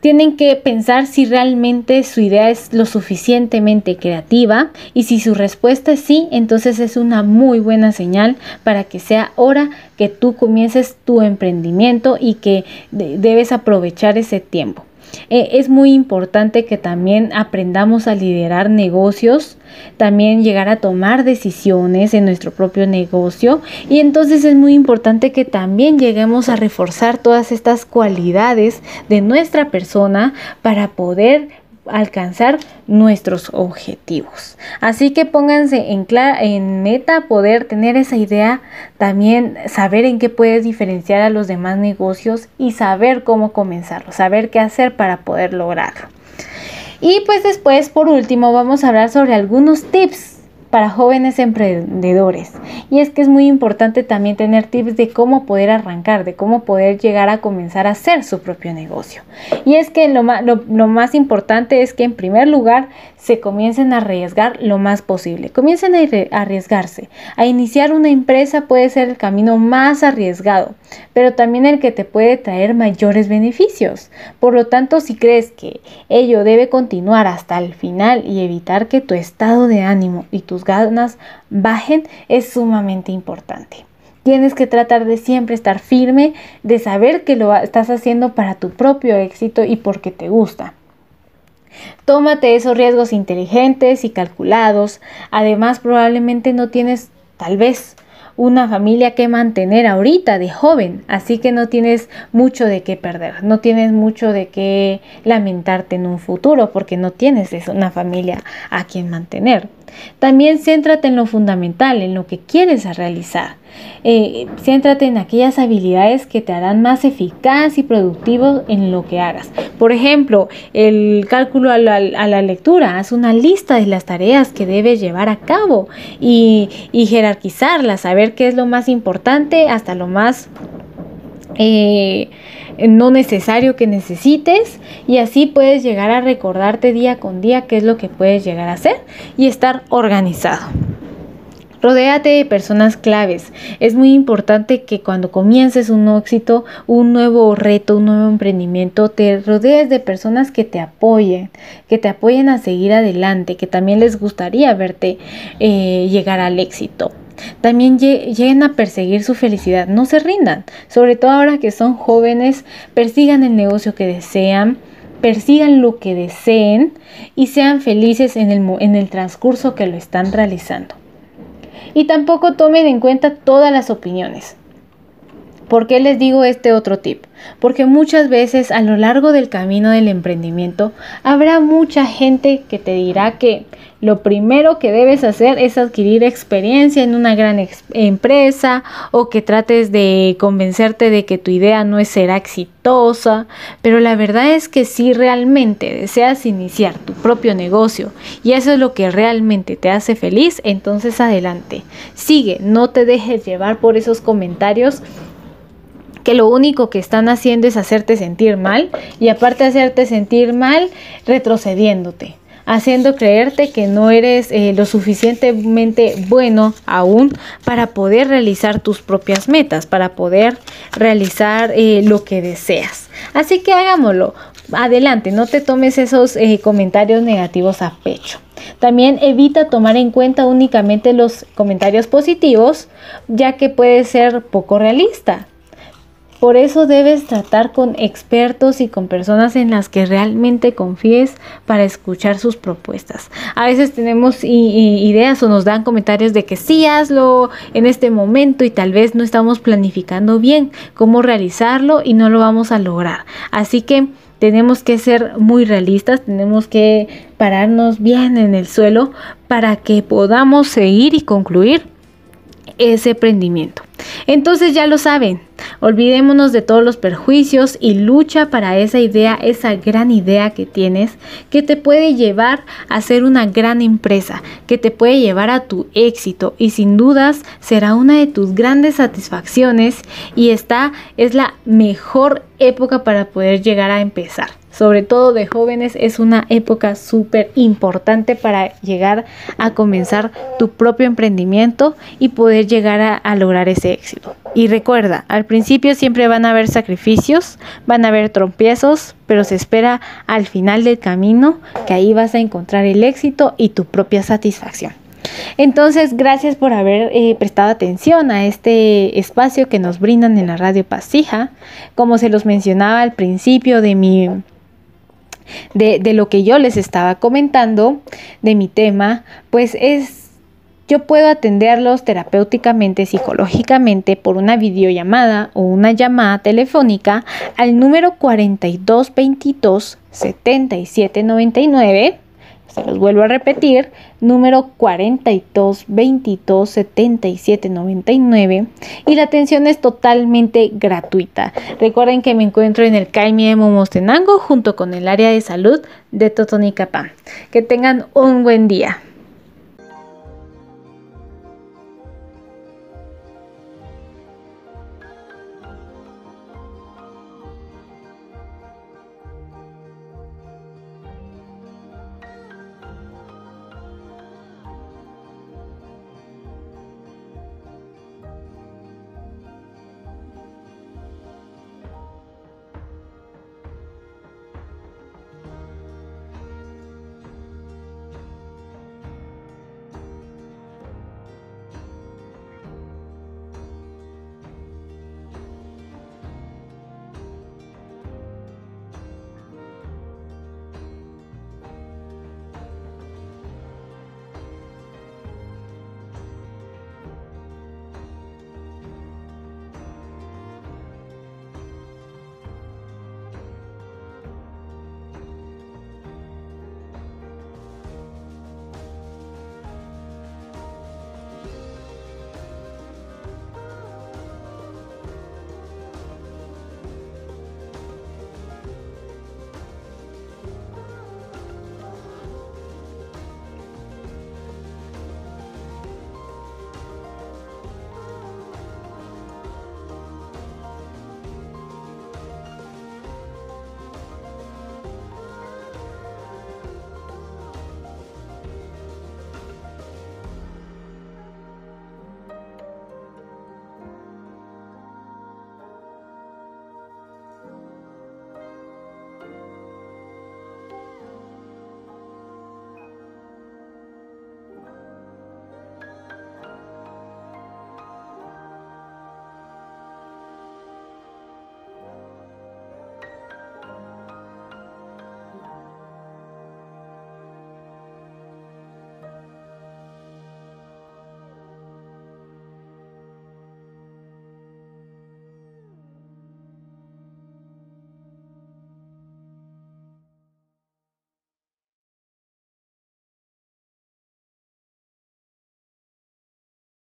tienen que pensar si realmente su idea es lo suficientemente creativa y si su respuesta es sí, entonces es una muy buena señal para que sea hora que tú comiences tu emprendimiento y que debes aprovechar ese tiempo. Eh, es muy importante que también aprendamos a liderar negocios, también llegar a tomar decisiones en nuestro propio negocio. Y entonces es muy importante que también lleguemos a reforzar todas estas cualidades de nuestra persona para poder alcanzar nuestros objetivos. Así que pónganse en, en meta poder tener esa idea, también saber en qué puedes diferenciar a los demás negocios y saber cómo comenzarlo, saber qué hacer para poder lograrlo. Y pues después, por último, vamos a hablar sobre algunos tips para jóvenes emprendedores. Y es que es muy importante también tener tips de cómo poder arrancar, de cómo poder llegar a comenzar a hacer su propio negocio. Y es que lo más, lo, más importante es que en primer lugar se comiencen a arriesgar lo más posible. Comiencen a arriesgarse. A iniciar una empresa puede ser el camino más arriesgado, pero también el que te puede traer mayores beneficios. Por lo tanto, si crees que ello debe continuar hasta el final y evitar que tu estado de ánimo y tus ganas bajen, es sumamente importante. Tienes que tratar de siempre estar firme, de saber que lo estás haciendo para tu propio éxito y porque te gusta. Tómate esos riesgos inteligentes y calculados. Además, probablemente no tienes, tal vez, una familia que mantener ahorita de joven, así que no tienes mucho de qué perder, no tienes mucho de qué lamentarte en un futuro porque no tienes una familia a quien mantener. También céntrate en lo fundamental, en lo que quieres realizar. Eh, céntrate en aquellas habilidades que te harán más eficaz y productivo en lo que hagas. Por ejemplo, el cálculo a la, lectura. Haz una lista de las tareas que debes llevar a cabo y, jerarquizarlas, saber qué es lo más importante hasta lo más... Eh, no necesario que necesites y así puedes llegar a recordarte día con día qué es lo que puedes llegar a hacer y estar organizado. Rodéate de personas claves. Es muy importante que cuando comiences un éxito, un nuevo reto, un nuevo emprendimiento, te rodees de personas que te apoyen, que te apoyen a seguir adelante, que también les gustaría verte eh, llegar al éxito. También lleguen a perseguir su felicidad, no se rindan, sobre todo ahora que son jóvenes, persigan el negocio que desean, persigan lo que deseen y sean felices en el, en el transcurso que lo están realizando. Y tampoco tomen en cuenta todas las opiniones. ¿Por qué les digo este otro tip? Porque muchas veces a lo largo del camino del emprendimiento habrá mucha gente que te dirá que lo primero que debes hacer es adquirir experiencia en una gran empresa o que trates de convencerte de que tu idea no será exitosa, pero la verdad es que si realmente deseas iniciar tu propio negocio y eso es lo que realmente te hace feliz, entonces adelante, sigue, no te dejes llevar por esos comentarios que lo único que están haciendo es hacerte sentir mal y aparte de hacerte sentir mal, retrocediéndote haciendo creerte que no eres eh, lo suficientemente bueno aún para poder realizar tus propias metas, para poder realizar eh, lo que deseas. Así que hagámoslo. Adelante, no te tomes esos eh, comentarios negativos a pecho. También evita tomar en cuenta únicamente los comentarios positivos, ya que puede ser poco realista. Por eso debes tratar con expertos y con personas en las que realmente confíes para escuchar sus propuestas. A veces tenemos ideas o nos dan comentarios de que sí hazlo en este momento y tal vez no estamos planificando bien cómo realizarlo y no lo vamos a lograr. Así que tenemos que ser muy realistas, tenemos que pararnos bien en el suelo para que podamos seguir y concluir ese emprendimiento. Entonces ya lo saben, olvidémonos de todos los perjuicios y lucha para esa idea, esa gran idea que tienes, que te puede llevar a ser una gran empresa, que te puede llevar a tu éxito y sin dudas será una de tus grandes satisfacciones y esta es la mejor época para poder llegar a empezar sobre todo de jóvenes, es una época súper importante para llegar a comenzar tu propio emprendimiento y poder llegar a, lograr ese éxito. Y recuerda, al principio siempre van a haber sacrificios, van a haber tropiezos, pero se espera al final del camino que ahí vas a encontrar el éxito y tu propia satisfacción. Entonces, gracias por haber eh, prestado atención a este espacio que nos brindan en la radio Pasija. Como se los mencionaba al principio de mi de, lo que yo les estaba comentando, de mi tema, pues es yo puedo atenderlos terapéuticamente, psicológicamente por una videollamada o una llamada telefónica al número 4222 7799 los vuelvo a repetir, número 42 22 77 99 y la atención es totalmente gratuita. Recuerden que me encuentro en el CAIMI Momostenango junto con el área de salud de Totonicapán. Que tengan un buen día.